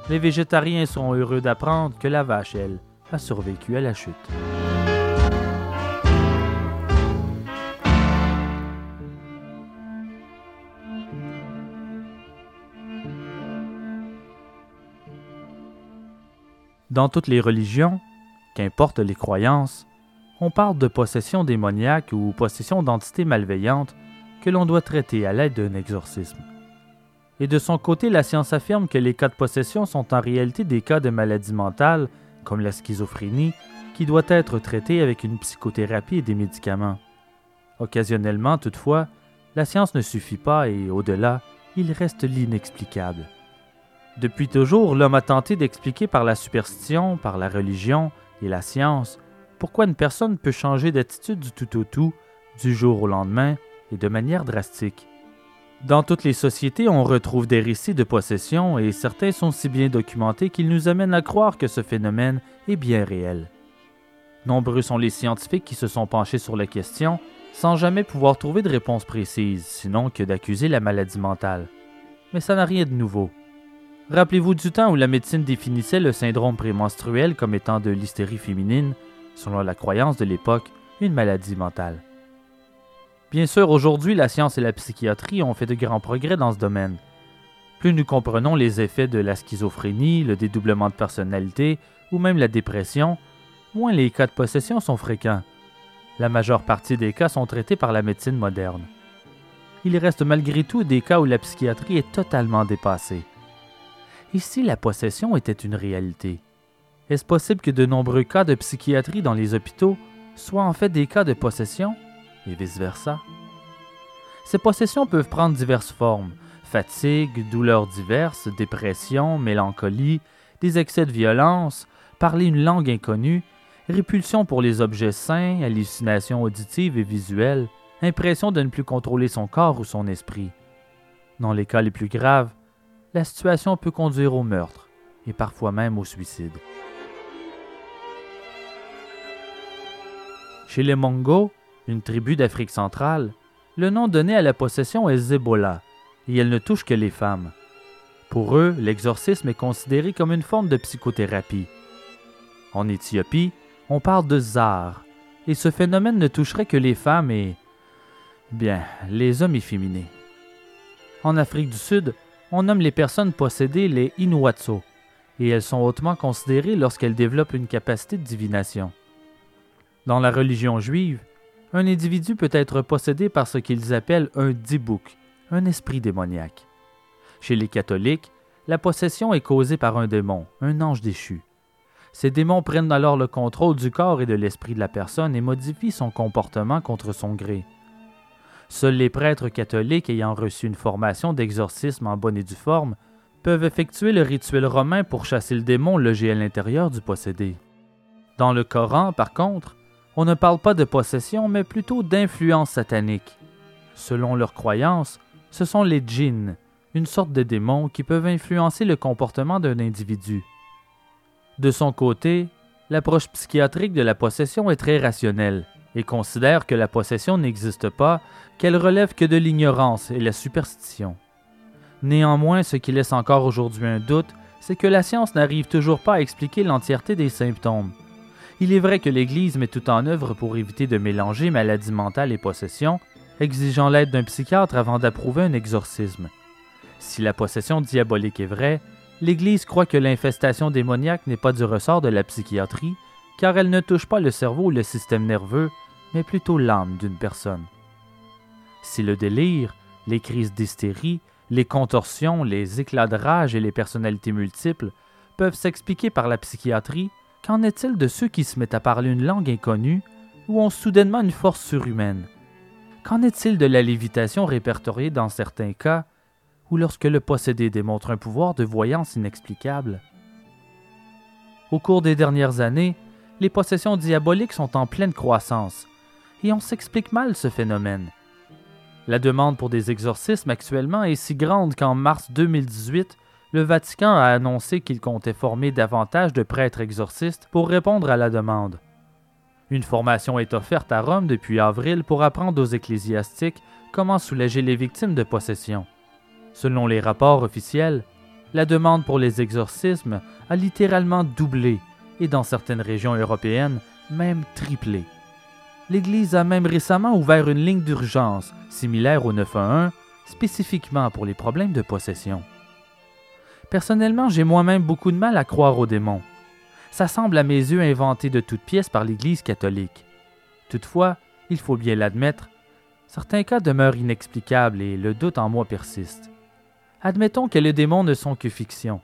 Les végétariens seront heureux d'apprendre que la vache, elle, a survécu à la chute. Dans toutes les religions, qu'importe les croyances, on parle de possession démoniaque ou possession d'entités malveillantes que l'on doit traiter à l'aide d'un exorcisme. Et de son côté, la science affirme que les cas de possession sont en réalité des cas de maladie mentale, comme la schizophrénie, qui doit être traités avec une psychothérapie et des médicaments. Occasionnellement, toutefois, la science ne suffit pas et, au-delà, il reste l'inexplicable. Depuis toujours, l'homme a tenté d'expliquer par la superstition, par la religion et la science pourquoi une personne peut changer d'attitude du tout au tout, du jour au lendemain et de manière drastique. Dans toutes les sociétés, on retrouve des récits de possession et certains sont si bien documentés qu'ils nous amènent à croire que ce phénomène est bien réel. Nombreux sont les scientifiques qui se sont penchés sur la question sans jamais pouvoir trouver de réponse précise, sinon que d'accuser la maladie mentale. Mais ça n'a rien de nouveau. Rappelez-vous du temps où la médecine définissait le syndrome prémenstruel comme étant de l'hystérie féminine, selon la croyance de l'époque, une maladie mentale. Bien sûr, aujourd'hui, la science et la psychiatrie ont fait de grands progrès dans ce domaine. Plus nous comprenons les effets de la schizophrénie, le dédoublement de personnalité ou même la dépression, moins les cas de possession sont fréquents. La majeure partie des cas sont traités par la médecine moderne. Il reste malgré tout des cas où la psychiatrie est totalement dépassée. Et si la possession était une réalité? Est-ce possible que de nombreux cas de psychiatrie dans les hôpitaux soient en fait des cas de possession? Et vice-versa? Ces possessions peuvent prendre diverses formes fatigue, douleurs diverses, dépression, mélancolie, des excès de violence, parler une langue inconnue, répulsion pour les objets sains, hallucinations auditives et visuelles, impression de ne plus contrôler son corps ou son esprit. Dans les cas les plus graves, la situation peut conduire au meurtre et parfois même au suicide. Chez les Mongos, une tribu d'Afrique centrale, le nom donné à la possession est Zebola, et elle ne touche que les femmes. Pour eux, l'exorcisme est considéré comme une forme de psychothérapie. En Éthiopie, on parle de zar, et ce phénomène ne toucherait que les femmes et, bien, les hommes efféminés. En Afrique du Sud, on nomme les personnes possédées les Inuatso, et elles sont hautement considérées lorsqu'elles développent une capacité de divination. Dans la religion juive, un individu peut être possédé par ce qu'ils appellent un dibouk, un esprit démoniaque. Chez les catholiques, la possession est causée par un démon, un ange déchu. Ces démons prennent alors le contrôle du corps et de l'esprit de la personne et modifient son comportement contre son gré. Seuls les prêtres catholiques ayant reçu une formation d'exorcisme en bonne et due forme peuvent effectuer le rituel romain pour chasser le démon logé à l'intérieur du possédé. Dans le Coran, par contre, on ne parle pas de possession, mais plutôt d'influence satanique. Selon leurs croyances, ce sont les djinns, une sorte de démons qui peuvent influencer le comportement d'un individu. De son côté, l'approche psychiatrique de la possession est très rationnelle et considère que la possession n'existe pas, qu'elle relève que de l'ignorance et la superstition. Néanmoins, ce qui laisse encore aujourd'hui un doute, c'est que la science n'arrive toujours pas à expliquer l'entièreté des symptômes. Il est vrai que l'Église met tout en œuvre pour éviter de mélanger maladie mentale et possession, exigeant l'aide d'un psychiatre avant d'approuver un exorcisme. Si la possession diabolique est vraie, l'Église croit que l'infestation démoniaque n'est pas du ressort de la psychiatrie, car elle ne touche pas le cerveau ou le système nerveux, mais plutôt l'âme d'une personne. Si le délire, les crises d'hystérie, les contorsions, les éclats de rage et les personnalités multiples peuvent s'expliquer par la psychiatrie, qu'en est-il de ceux qui se mettent à parler une langue inconnue ou ont soudainement une force surhumaine? Qu'en est-il de la lévitation répertoriée dans certains cas, ou lorsque le possédé démontre un pouvoir de voyance inexplicable? Au cours des dernières années, les possessions diaboliques sont en pleine croissance, et on s'explique mal ce phénomène. La demande pour des exorcismes actuellement est si grande qu'en mars 2018, le Vatican a annoncé qu'il comptait former davantage de prêtres exorcistes pour répondre à la demande. Une formation est offerte à Rome depuis avril pour apprendre aux ecclésiastiques comment soulager les victimes de possession. Selon les rapports officiels, la demande pour les exorcismes a littéralement doublé et dans certaines régions européennes, même triplé. L'Église a même récemment ouvert une ligne d'urgence similaire au 911 spécifiquement pour les problèmes de possession. Personnellement, j'ai moi-même beaucoup de mal à croire aux démons. Ça semble à mes yeux inventé de toutes pièces par l'Église catholique. Toutefois, il faut bien l'admettre, certains cas demeurent inexplicables et le doute en moi persiste. Admettons que les démons ne sont que fiction.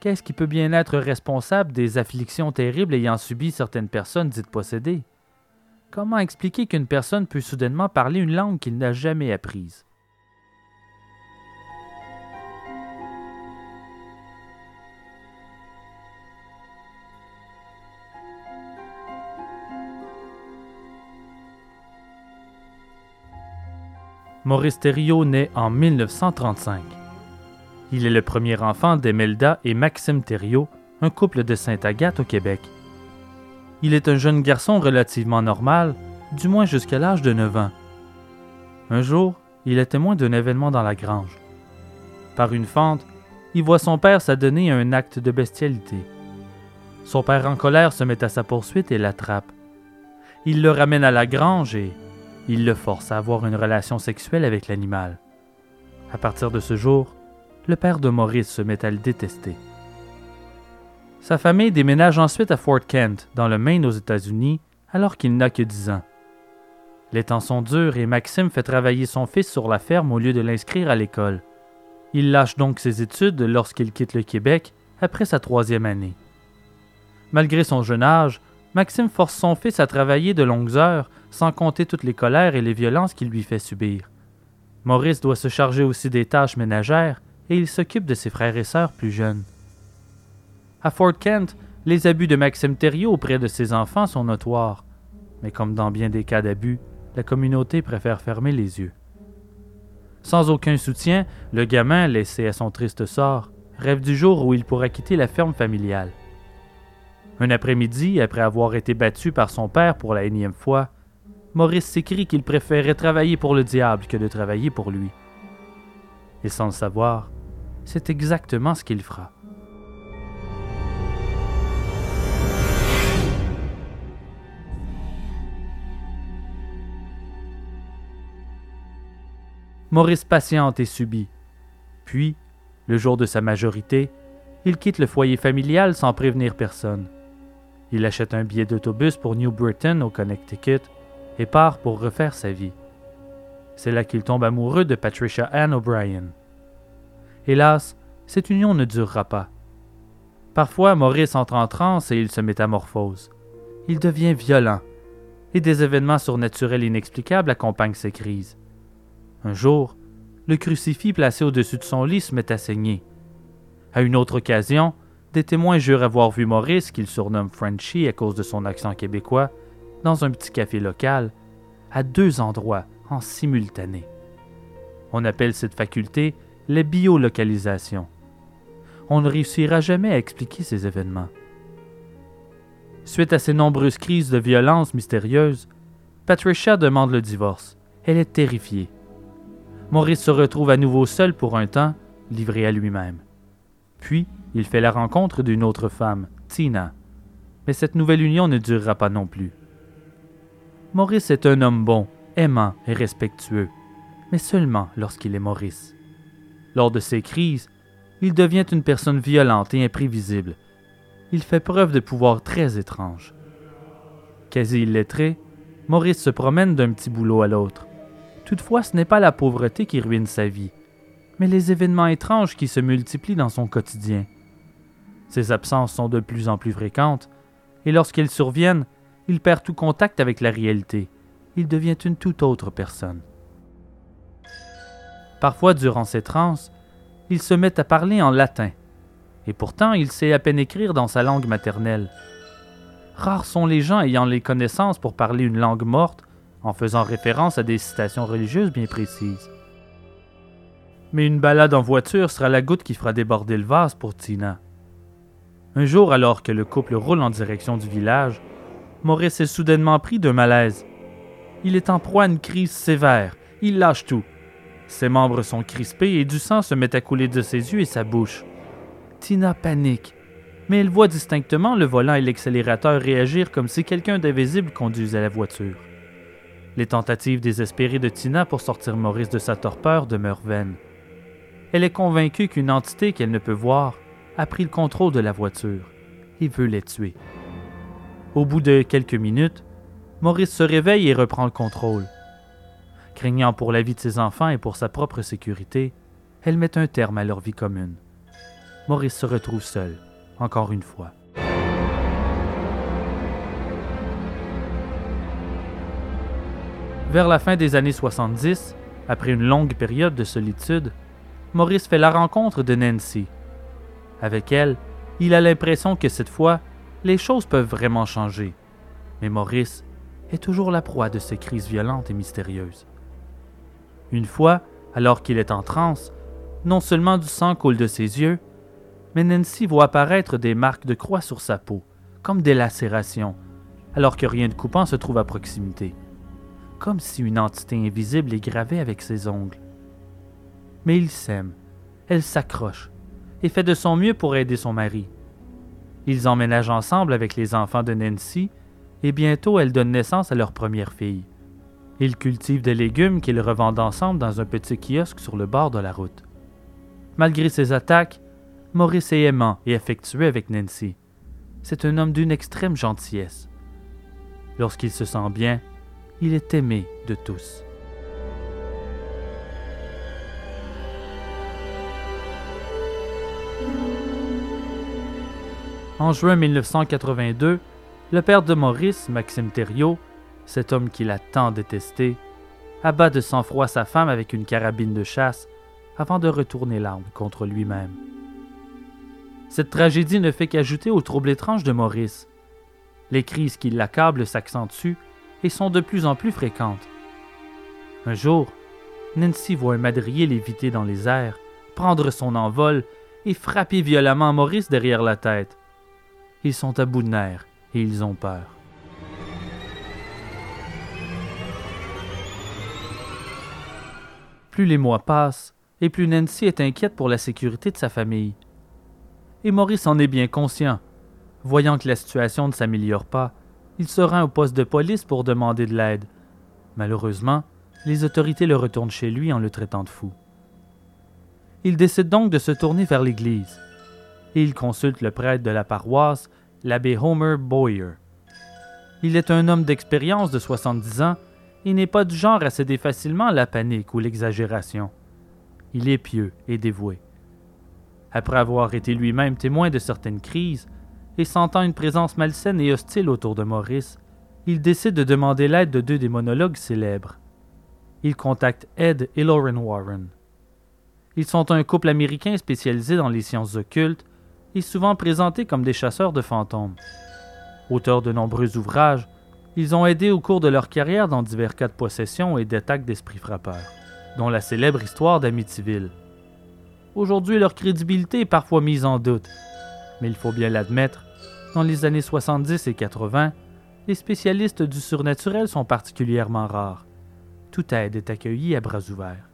Qu'est-ce qui peut bien être responsable des afflictions terribles ayant subi certaines personnes dites possédées? Comment expliquer qu'une personne peut soudainement parler une langue qu'il n'a jamais apprise? Maurice Thériault naît en 1935. Il est le premier enfant d'Emelda et Maxime Thériault, un couple de Sainte-Agathe au Québec. Il est un jeune garçon relativement normal, du moins jusqu'à l'âge de 9 ans. Un jour, il est témoin d'un événement dans la grange. Par une fente, il voit son père s'adonner à un acte de bestialité. Son père en colère se met à sa poursuite et l'attrape. Il le ramène à la grange et il le force à avoir une relation sexuelle avec l'animal. À partir de ce jour, le père de Maurice se met à le détester. Sa famille déménage ensuite à Fort Kent, dans le Maine aux États-Unis, alors qu'il n'a que 10 ans. Les temps sont durs et Maxime fait travailler son fils sur la ferme au lieu de l'inscrire à l'école. Il lâche donc ses études lorsqu'il quitte le Québec après sa troisième année. Malgré son jeune âge, Maxime force son fils à travailler de longues heures, sans compter toutes les colères et les violences qu'il lui fait subir. Maurice doit se charger aussi des tâches ménagères et il s'occupe de ses frères et sœurs plus jeunes. À Fort Kent, les abus de Maxime Thériault auprès de ses enfants sont notoires, mais comme dans bien des cas d'abus, la communauté préfère fermer les yeux. Sans aucun soutien, le gamin, laissé à son triste sort, rêve du jour où il pourra quitter la ferme familiale. Un après-midi, après avoir été battu par son père pour la énième fois, Maurice s'écrit qu'il préférait travailler pour le diable que de travailler pour lui. Et sans le savoir, c'est exactement ce qu'il fera. Maurice patiente et subit. Puis, le jour de sa majorité, il quitte le foyer familial sans prévenir personne. Il achète un billet d'autobus pour New Britain au Connecticut et part pour refaire sa vie. C'est là qu'il tombe amoureux de Patricia Ann O'Brien. Hélas, cette union ne durera pas. Parfois, Maurice entre en transe et il se métamorphose. Il devient violent, et des événements surnaturels inexplicables accompagnent ses crises. Un jour, le crucifix placé au-dessus de son lit se met à saigner. À une autre occasion, des témoins jurent avoir vu Maurice, qu'il surnomme Frenchy à cause de son accent québécois, dans un petit café local, à deux endroits en simultané. On appelle cette faculté la biolocalisation. On ne réussira jamais à expliquer ces événements. Suite à ces nombreuses crises de violence mystérieuses, Patricia demande le divorce. Elle est terrifiée. Maurice se retrouve à nouveau seul pour un temps, livré à lui-même. Puis, il fait la rencontre d'une autre femme, Tina. Mais cette nouvelle union ne durera pas non plus. Maurice est un homme bon, aimant et respectueux, mais seulement lorsqu'il est Maurice. Lors de ses crises, il devient une personne violente et imprévisible. Il fait preuve de pouvoirs très étranges. Quasi illettré, Maurice se promène d'un petit boulot à l'autre. Toutefois, ce n'est pas la pauvreté qui ruine sa vie, mais les événements étranges qui se multiplient dans son quotidien. Ses absences sont de plus en plus fréquentes, et lorsqu'elles surviennent, il perd tout contact avec la réalité. Il devient une toute autre personne. Parfois, durant ces transes, il se met à parler en latin. Et pourtant, il sait à peine écrire dans sa langue maternelle. Rares sont les gens ayant les connaissances pour parler une langue morte en faisant référence à des citations religieuses bien précises. Mais une balade en voiture sera la goutte qui fera déborder le vase pour Tina. Un jour, alors que le couple roule en direction du village, Maurice est soudainement pris d'un malaise. Il est en proie à une crise sévère. Il lâche tout. Ses membres sont crispés et du sang se met à couler de ses yeux et sa bouche. Tina panique, mais elle voit distinctement le volant et l'accélérateur réagir comme si quelqu'un d'invisible conduisait la voiture. Les tentatives désespérées de Tina pour sortir Maurice de sa torpeur demeurent vaines. Elle est convaincue qu'une entité qu'elle ne peut voir a pris le contrôle de la voiture et veut les tuer. Au bout de quelques minutes, Maurice se réveille et reprend le contrôle. Craignant pour la vie de ses enfants et pour sa propre sécurité, elle met un terme à leur vie commune. Maurice se retrouve seul, encore une fois. Vers la fin des années 70, après une longue période de solitude, Maurice fait la rencontre de Nancy. Avec elle, il a l'impression que cette fois, les choses peuvent vraiment changer. Mais Maurice est toujours la proie de ces crises violentes et mystérieuses. Une fois, alors qu'il est en transe, non seulement du sang coule de ses yeux, mais Nancy voit apparaître des marques de croix sur sa peau, comme des lacérations, alors que rien de coupant se trouve à proximité, comme si une entité invisible les gravait avec ses ongles. Mais il s'aime, elle s'accroche, et fait de son mieux pour aider son mari. Ils emménagent ensemble avec les enfants de Nancy, et bientôt elle donne naissance à leur première fille. Ils cultivent des légumes qu'ils revendent ensemble dans un petit kiosque sur le bord de la route. Malgré ses attaques, Maurice est aimant et affectueux avec Nancy. C'est un homme d'une extrême gentillesse. Lorsqu'il se sent bien, il est aimé de tous. En juin 1982, le père de Maurice, Maxime Thériault, cet homme qu'il a tant détesté, abat de sang-froid sa femme avec une carabine de chasse avant de retourner l'arme contre lui-même. Cette tragédie ne fait qu'ajouter au trouble étrange de Maurice. Les crises qui l'accablent s'accentuent et sont de plus en plus fréquentes. Un jour, Nancy voit un madrier léviter dans les airs, prendre son envol et frapper violemment Maurice derrière la tête. Ils sont à bout de nerfs et ils ont peur. Plus les mois passent, et plus Nancy est inquiète pour la sécurité de sa famille. Et Maurice en est bien conscient. Voyant que la situation ne s'améliore pas, il se rend au poste de police pour demander de l'aide. Malheureusement, les autorités le retournent chez lui en le traitant de fou. Il décide donc de se tourner vers l'Église. Il consulte le prêtre de la paroisse, l'abbé Homer Boyer. Il est un homme d'expérience de 70 ans et n'est pas du genre à céder facilement à la panique ou l'exagération. Il est pieux et dévoué. Après avoir été lui-même témoin de certaines crises, et sentant une présence malsaine et hostile autour de Maurice, il décide de demander l'aide de deux des monologues célèbres. Il contacte Ed et Lauren Warren. Ils sont un couple américain spécialisé dans les sciences occultes et souvent présentés comme des chasseurs de fantômes. Auteurs de nombreux ouvrages, ils ont aidé au cours de leur carrière dans divers cas de possession et d'attaques d'esprits frappeurs, dont la célèbre histoire d'Amityville. Aujourd'hui, leur crédibilité est parfois mise en doute, mais il faut bien l'admettre, dans les années 70 et 80, les spécialistes du surnaturel sont particulièrement rares. Toute aide est accueillie à bras ouverts.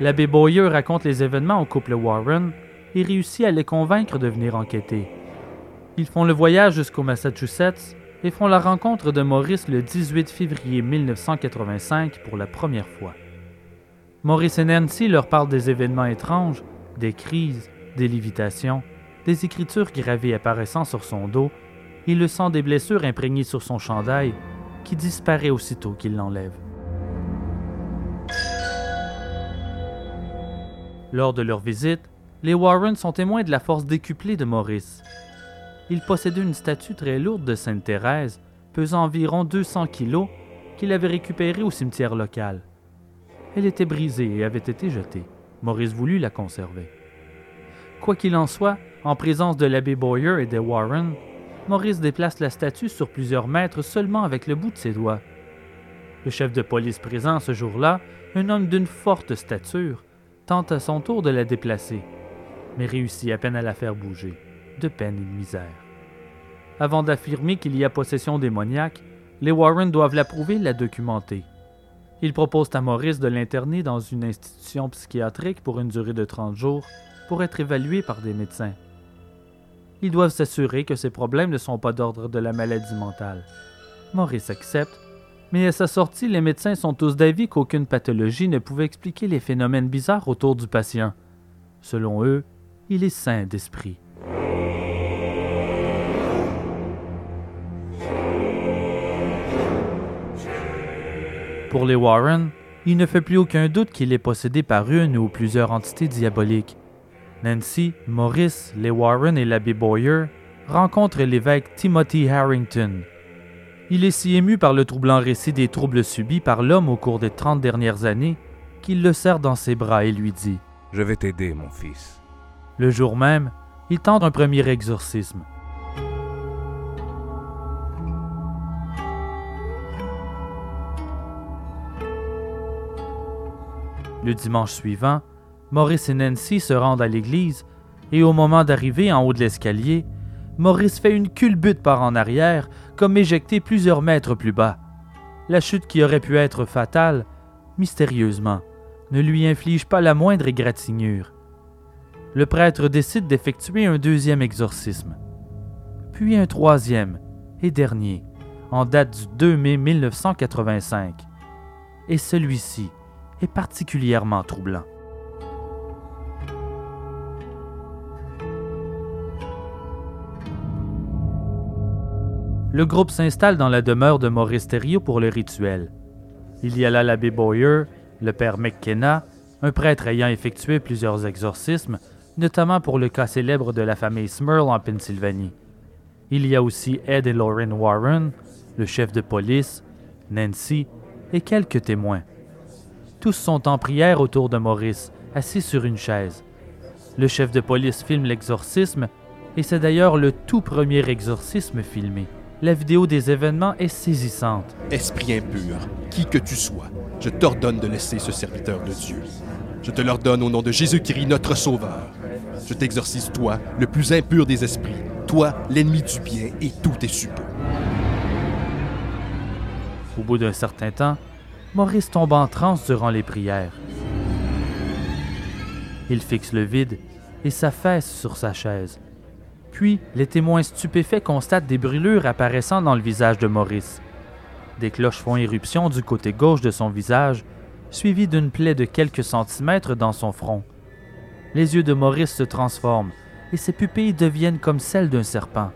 L'abbé Boyer raconte les événements au couple Warren et réussit à les convaincre de venir enquêter. Ils font le voyage jusqu'au Massachusetts et font la rencontre de Maurice le 18 février 1985 pour la première fois. Maurice et Nancy leur parlent des événements étranges, des crises, des lévitations, des écritures gravées apparaissant sur son dos et le sang des blessures imprégnées sur son chandail qui disparaît aussitôt qu'il l'enlève. Lors de leur visite, les Warren sont témoins de la force décuplée de Maurice. Il possédait une statue très lourde de Sainte Thérèse, pesant environ 200 kilos, qu'il avait récupérée au cimetière local. Elle était brisée et avait été jetée. Maurice voulut la conserver. Quoi qu'il en soit, en présence de l'abbé Boyer et des Warren, Maurice déplace la statue sur plusieurs mètres seulement avec le bout de ses doigts. Le chef de police présent ce jour-là, un homme d'une forte stature, tente à son tour de la déplacer, mais réussit à peine à la faire bouger, de peine et de misère. Avant d'affirmer qu'il y a possession démoniaque, les Warren doivent l'approuver et la documenter. Ils proposent à Maurice de l'interner dans une institution psychiatrique pour une durée de 30 jours pour être évalué par des médecins. Ils doivent s'assurer que ses problèmes ne sont pas d'ordre de la maladie mentale. Maurice accepte, mais à sa sortie, les médecins sont tous d'avis qu'aucune pathologie ne pouvait expliquer les phénomènes bizarres autour du patient. Selon eux, il est sain d'esprit. Pour les Warren, il ne fait plus aucun doute qu'il est possédé par une ou plusieurs entités diaboliques. Nancy, Maurice, les Warren et l'abbé Boyer rencontrent l'évêque Timothy Harrington. Il est si ému par le troublant récit des troubles subis par l'homme au cours des trente dernières années qu'il le serre dans ses bras et lui dit Je vais t'aider, mon fils. Le jour même, il tente un premier exorcisme. Le dimanche suivant, Maurice et Nancy se rendent à l'église et au moment d'arriver en haut de l'escalier, Maurice fait une culbute par en arrière, comme éjecté plusieurs mètres plus bas. La chute qui aurait pu être fatale, mystérieusement, ne lui inflige pas la moindre égratignure. Le prêtre décide d'effectuer un deuxième exorcisme, puis un troisième et dernier, en date du 2 mai 1985. Et celui-ci est particulièrement troublant. Le groupe s'installe dans la demeure de Maurice Thériault pour le rituel. Il y a là l'abbé Boyer, le père McKenna, un prêtre ayant effectué plusieurs exorcismes, notamment pour le cas célèbre de la famille Smurl en Pennsylvanie. Il y a aussi Ed et Lauren Warren, le chef de police, Nancy et quelques témoins. Tous sont en prière autour de Maurice, assis sur une chaise. Le chef de police filme l'exorcisme, et c'est d'ailleurs le tout premier exorcisme filmé. La vidéo des événements est saisissante. Esprit impur, qui que tu sois, je t'ordonne de laisser ce serviteur de Dieu. Je te l'ordonne au nom de Jésus-Christ, notre Sauveur. Je t'exorcise, toi, le plus impur des esprits, toi, l'ennemi du bien et tous tes suppôts. Au bout d'un certain temps, Maurice tombe en transe durant les prières. Il fixe le vide et s'affaisse sur sa chaise. Puis, les témoins stupéfaits constatent des brûlures apparaissant dans le visage de Maurice. Des cloches font éruption du côté gauche de son visage, suivies d'une plaie de quelques centimètres dans son front. Les yeux de Maurice se transforment et ses pupilles deviennent comme celles d'un serpent.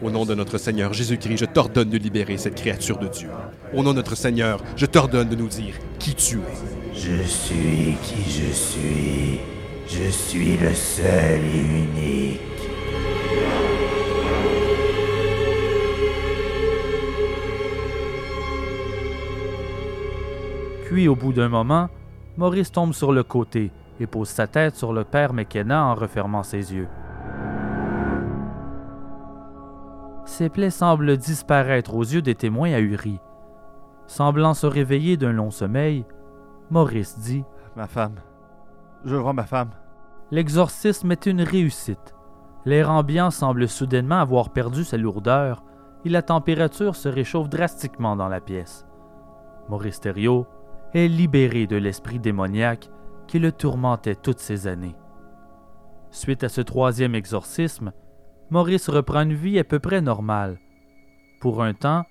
Au nom de notre Seigneur Jésus-Christ, je t'ordonne de libérer cette créature de Dieu. Au nom de notre Seigneur, je t'ordonne de nous dire qui tu es. Je suis qui je suis. Je suis le seul et unique. Puis, au bout d'un moment, Maurice tombe sur le côté et pose sa tête sur le père McKenna en refermant ses yeux. Ses plaies semblent disparaître aux yeux des témoins ahuris. Semblant se réveiller d'un long sommeil, Maurice dit Ma femme. Je vois ma femme. L'exorcisme est une réussite. L'air ambiant semble soudainement avoir perdu sa lourdeur et la température se réchauffe drastiquement dans la pièce. Maurice Thériault est libéré de l'esprit démoniaque qui le tourmentait toutes ces années. Suite à ce troisième exorcisme, Maurice reprend une vie à peu près normale. Pour un temps,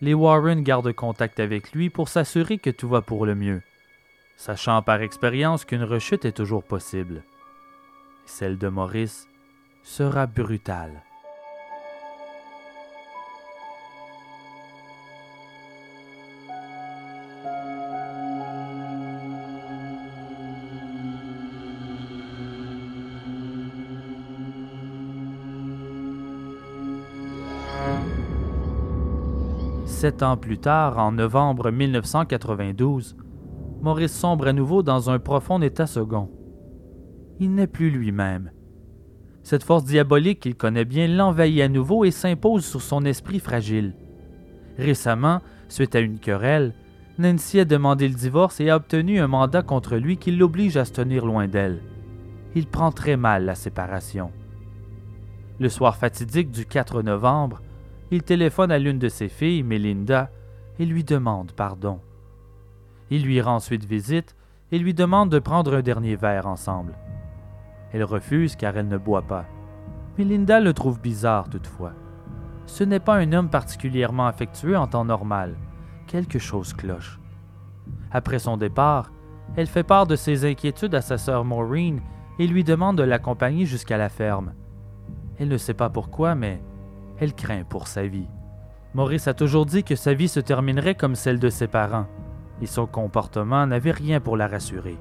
les Warren gardent contact avec lui pour s'assurer que tout va pour le mieux, sachant par expérience qu'une rechute est toujours possible. Celle de Maurice sera brutale. Sept ans plus tard, en novembre 1992, Maurice sombre à nouveau dans un profond état second. Il n'est plus lui-même. Cette force diabolique qu'il connaît bien l'envahit à nouveau et s'impose sur son esprit fragile. Récemment, suite à une querelle, Nancy a demandé le divorce et a obtenu un mandat contre lui qui l'oblige à se tenir loin d'elle. Il prend très mal la séparation. Le soir fatidique du 4 novembre, il téléphone à l'une de ses filles, Melinda, et lui demande pardon. Il lui rend ensuite visite et lui demande de prendre un dernier verre ensemble. Elle refuse car elle ne boit pas. Melinda le trouve bizarre toutefois. Ce n'est pas un homme particulièrement affectueux en temps normal. Quelque chose cloche. Après son départ, elle fait part de ses inquiétudes à sa sœur Maureen et lui demande de l'accompagner jusqu'à la ferme. Elle ne sait pas pourquoi, mais elle craint pour sa vie. Maurice a toujours dit que sa vie se terminerait comme celle de ses parents, et son comportement n'avait rien pour la rassurer.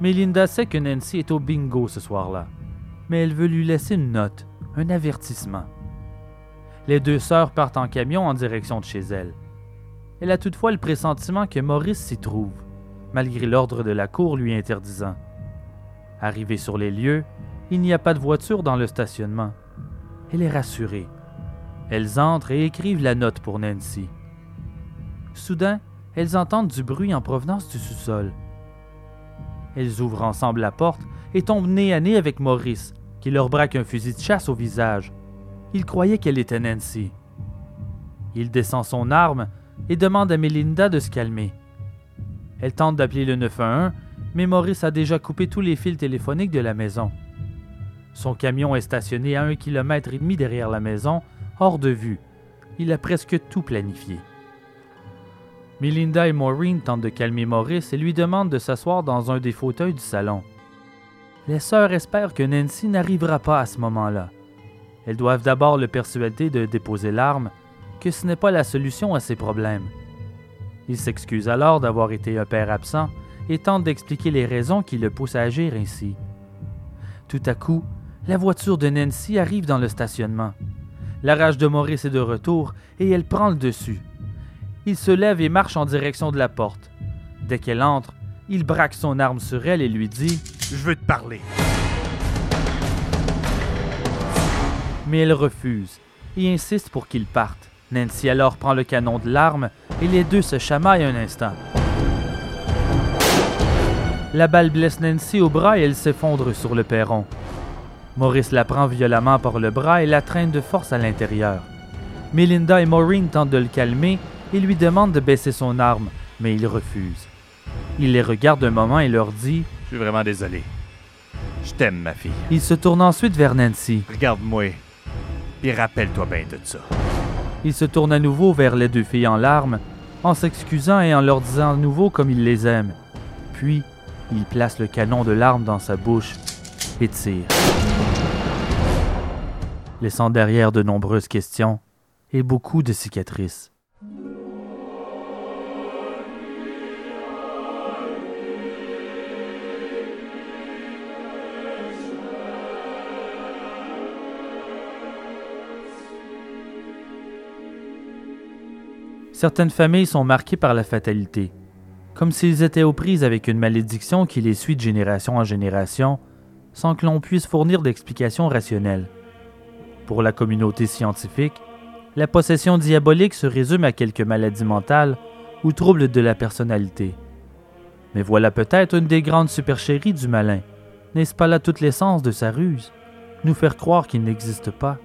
Mais Linda sait que Nancy est au bingo ce soir-là, mais elle veut lui laisser une note, un avertissement. Les deux sœurs partent en camion en direction de chez elle. Elle a toutefois le pressentiment que Maurice s'y trouve, malgré l'ordre de la cour lui interdisant. Arrivée sur les lieux, il n'y a pas de voiture dans le stationnement. Elle est rassurée. Elles entrent et écrivent la note pour Nancy. Soudain, elles entendent du bruit en provenance du sous-sol. Elles ouvrent ensemble la porte et tombent nez à nez avec Maurice, qui leur braque un fusil de chasse au visage. Il croyait qu'elle était Nancy. Il descend son arme et demande à Melinda de se calmer. Elle tente d'appeler le 911, mais Maurice a déjà coupé tous les fils téléphoniques de la maison. Son camion est stationné à un kilomètre et demi derrière la maison, hors de vue. Il a presque tout planifié. Melinda et Maureen tentent de calmer Maurice et lui demandent de s'asseoir dans un des fauteuils du salon. Les sœurs espèrent que Nancy n'arrivera pas à ce moment-là. Elles doivent d'abord le persuader de déposer l'arme, que ce n'est pas la solution à ses problèmes. Il s'excuse alors d'avoir été un père absent et tente d'expliquer les raisons qui le poussent à agir ainsi. Tout à coup, la voiture de Nancy arrive dans le stationnement. La rage de Maurice est de retour et elle prend le dessus. Il se lève et marche en direction de la porte. Dès qu'elle entre, il braque son arme sur elle et lui dit Je veux te parler. Mais elle refuse et insiste pour qu'il parte. Nancy alors prend le canon de l'arme et les deux se chamaillent un instant. La balle blesse Nancy au bras et elle s'effondre sur le perron. Maurice la prend violemment par le bras et la traîne de force à l'intérieur. Melinda et Maureen tentent de le calmer et lui demandent de baisser son arme, mais il refuse. Il les regarde un moment et leur dit Je suis vraiment désolé. Je t'aime, ma fille. Il se tourne ensuite vers Nancy. Regarde-moi. Et rappelle-toi bien de ça. Il se tourne à nouveau vers les deux filles en larmes, en s'excusant et en leur disant à nouveau comme il les aime. Puis, il place le canon de l'arme dans sa bouche et tire. Laissant derrière de nombreuses questions et beaucoup de cicatrices. Certaines familles sont marquées par la fatalité, comme s'ils étaient aux prises avec une malédiction qui les suit de génération en génération, sans que l'on puisse fournir d'explications rationnelles. Pour la communauté scientifique, la possession diabolique se résume à quelques maladies mentales ou troubles de la personnalité. Mais voilà peut-être une des grandes supercheries du malin. N'est-ce pas là toute l'essence de sa ruse Nous faire croire qu'il n'existe pas?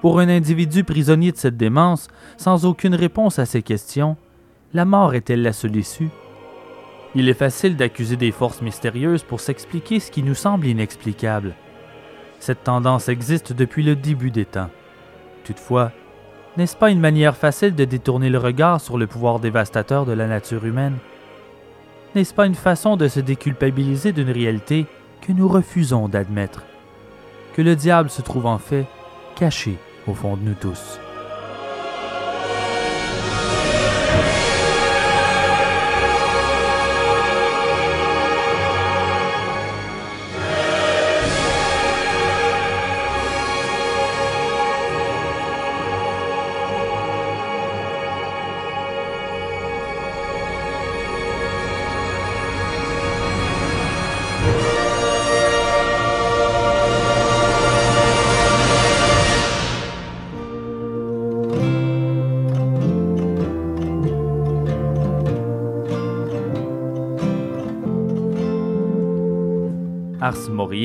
Pour un individu prisonnier de cette démence, sans aucune réponse à ces questions, la mort est-elle la seule issue? Il est facile d'accuser des forces mystérieuses pour s'expliquer ce qui nous semble inexplicable. Cette tendance existe depuis le début des temps. Toutefois, n'est-ce pas une manière facile de détourner le regard sur le pouvoir dévastateur de la nature humaine? N'est-ce pas une façon de se déculpabiliser d'une réalité que nous refusons d'admettre? Que le diable se trouve en fait caché au fond de nous tous.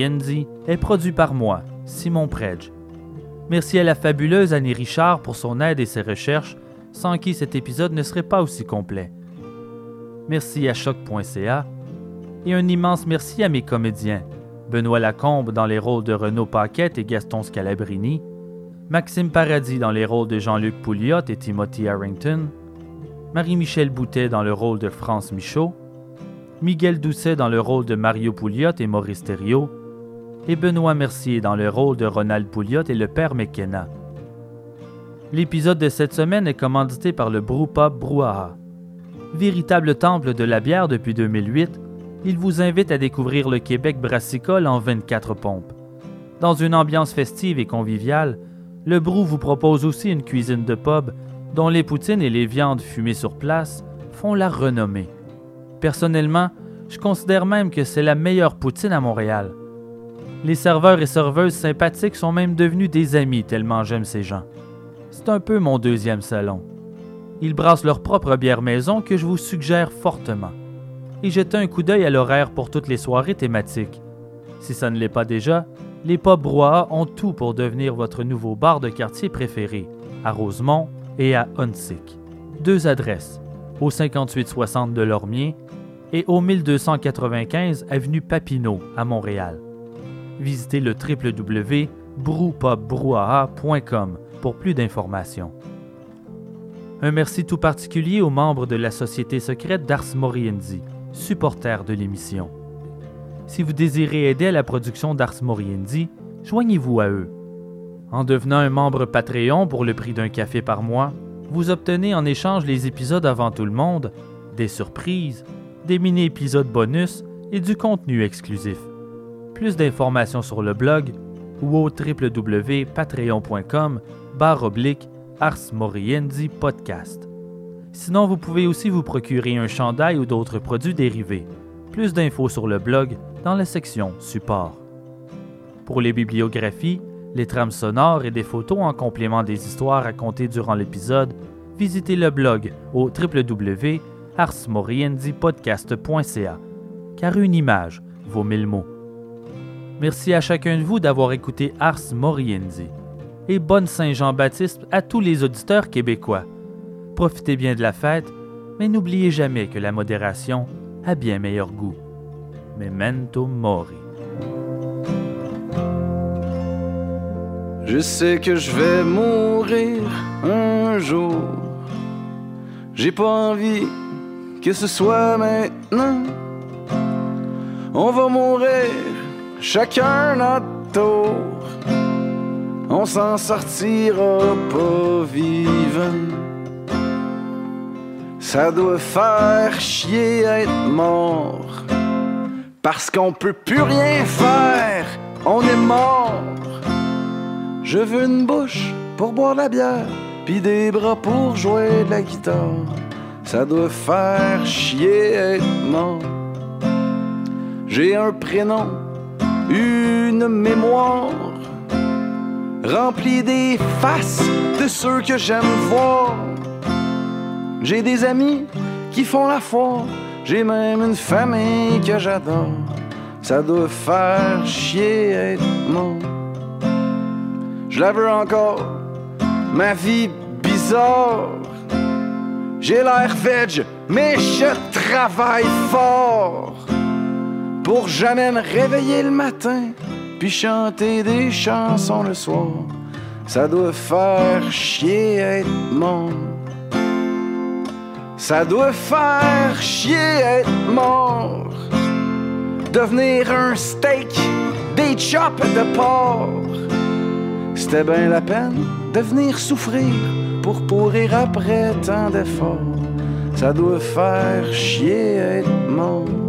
Est produit par moi, Simon Predge. Merci à la fabuleuse Annie Richard pour son aide et ses recherches, sans qui cet épisode ne serait pas aussi complet. Merci à choc.ca et un immense merci à mes comédiens, Benoît Lacombe dans les rôles de Renaud Paquette et Gaston Scalabrini, Maxime Paradis dans les rôles de Jean-Luc Pouliot et Timothy Harrington, Marie-Michel Boutet dans le rôle de France Michaud, Miguel Doucet dans le rôle de Mario Pouliot et Maurice Thériault, et Benoît Mercier dans le rôle de Ronald Pouliot et le père McKenna. L'épisode de cette semaine est commandité par le Brewpub Brouhaha. Véritable temple de la bière depuis 2008, il vous invite à découvrir le Québec brassicole en 24 pompes. Dans une ambiance festive et conviviale, le Brou vous propose aussi une cuisine de pub dont les poutines et les viandes fumées sur place font la renommée. Personnellement, je considère même que c'est la meilleure poutine à Montréal. Les serveurs et serveuses sympathiques sont même devenus des amis tellement j'aime ces gens. C'est un peu mon deuxième salon. Ils brassent leur propre bière maison que je vous suggère fortement. Et jetez un coup d'œil à l'horaire pour toutes les soirées thématiques. Si ça ne l'est pas déjà, les pubs Broa ont tout pour devenir votre nouveau bar de quartier préféré, à Rosemont et à Huntsic. Deux adresses, au 5860 de Lormier et au 1295 avenue Papineau à Montréal. Visitez le www.brewpubbrouhaha.com pour plus d'informations. Un merci tout particulier aux membres de la Société secrète d'Ars Moriendi, supporters de l'émission. Si vous désirez aider à la production d'Ars Moriendi, joignez-vous à eux. En devenant un membre Patreon pour le prix d'un café par mois, vous obtenez en échange les épisodes avant tout le monde, des surprises, des mini-épisodes bonus et du contenu exclusif. Plus d'informations sur le blog ou au www.patreon.com barre oblique Ars Moriendi Podcast. Sinon, vous pouvez aussi vous procurer un chandail ou d'autres produits dérivés. Plus d'infos sur le blog dans la section Support. Pour les bibliographies, les trames sonores et des photos en complément des histoires racontées durant l'épisode, visitez le blog au www.arsmoriendipodcast.ca car une image vaut mille mots. Merci à chacun de vous d'avoir écouté Ars Moriendi. Et bonne Saint-Jean-Baptiste à tous les auditeurs québécois. Profitez bien de la fête, mais n'oubliez jamais que la modération a bien meilleur goût. Memento Mori. Je sais que je vais mourir un jour. J'ai pas envie que ce soit maintenant. On va mourir chacun notre tour. On s'en sortira pas vivant. Ça doit faire chier être mort. Parce qu'on peut plus rien faire, on est mort. Je veux une bouche pour boire la bière, puis des bras pour jouer de la guitare. Ça doit faire chier être mort. J'ai un prénom, une mémoire, remplie des faces de ceux que j'aime voir. J'ai des amis qui font la foi, j'ai même une famille que j'adore. Ça doit faire chier être mort. Je la veux encore, ma vie bizarre. J'ai l'air veg, mais je travaille fort pour jamais me réveiller le matin puis chanter des chansons le soir. Ça doit faire chier être mort. Ça doit faire chier être mort. Devenir un steak, des chops de porc. C'était bien la peine de venir souffrir pour pourrir après tant d'efforts. Ça doit faire chier être mort.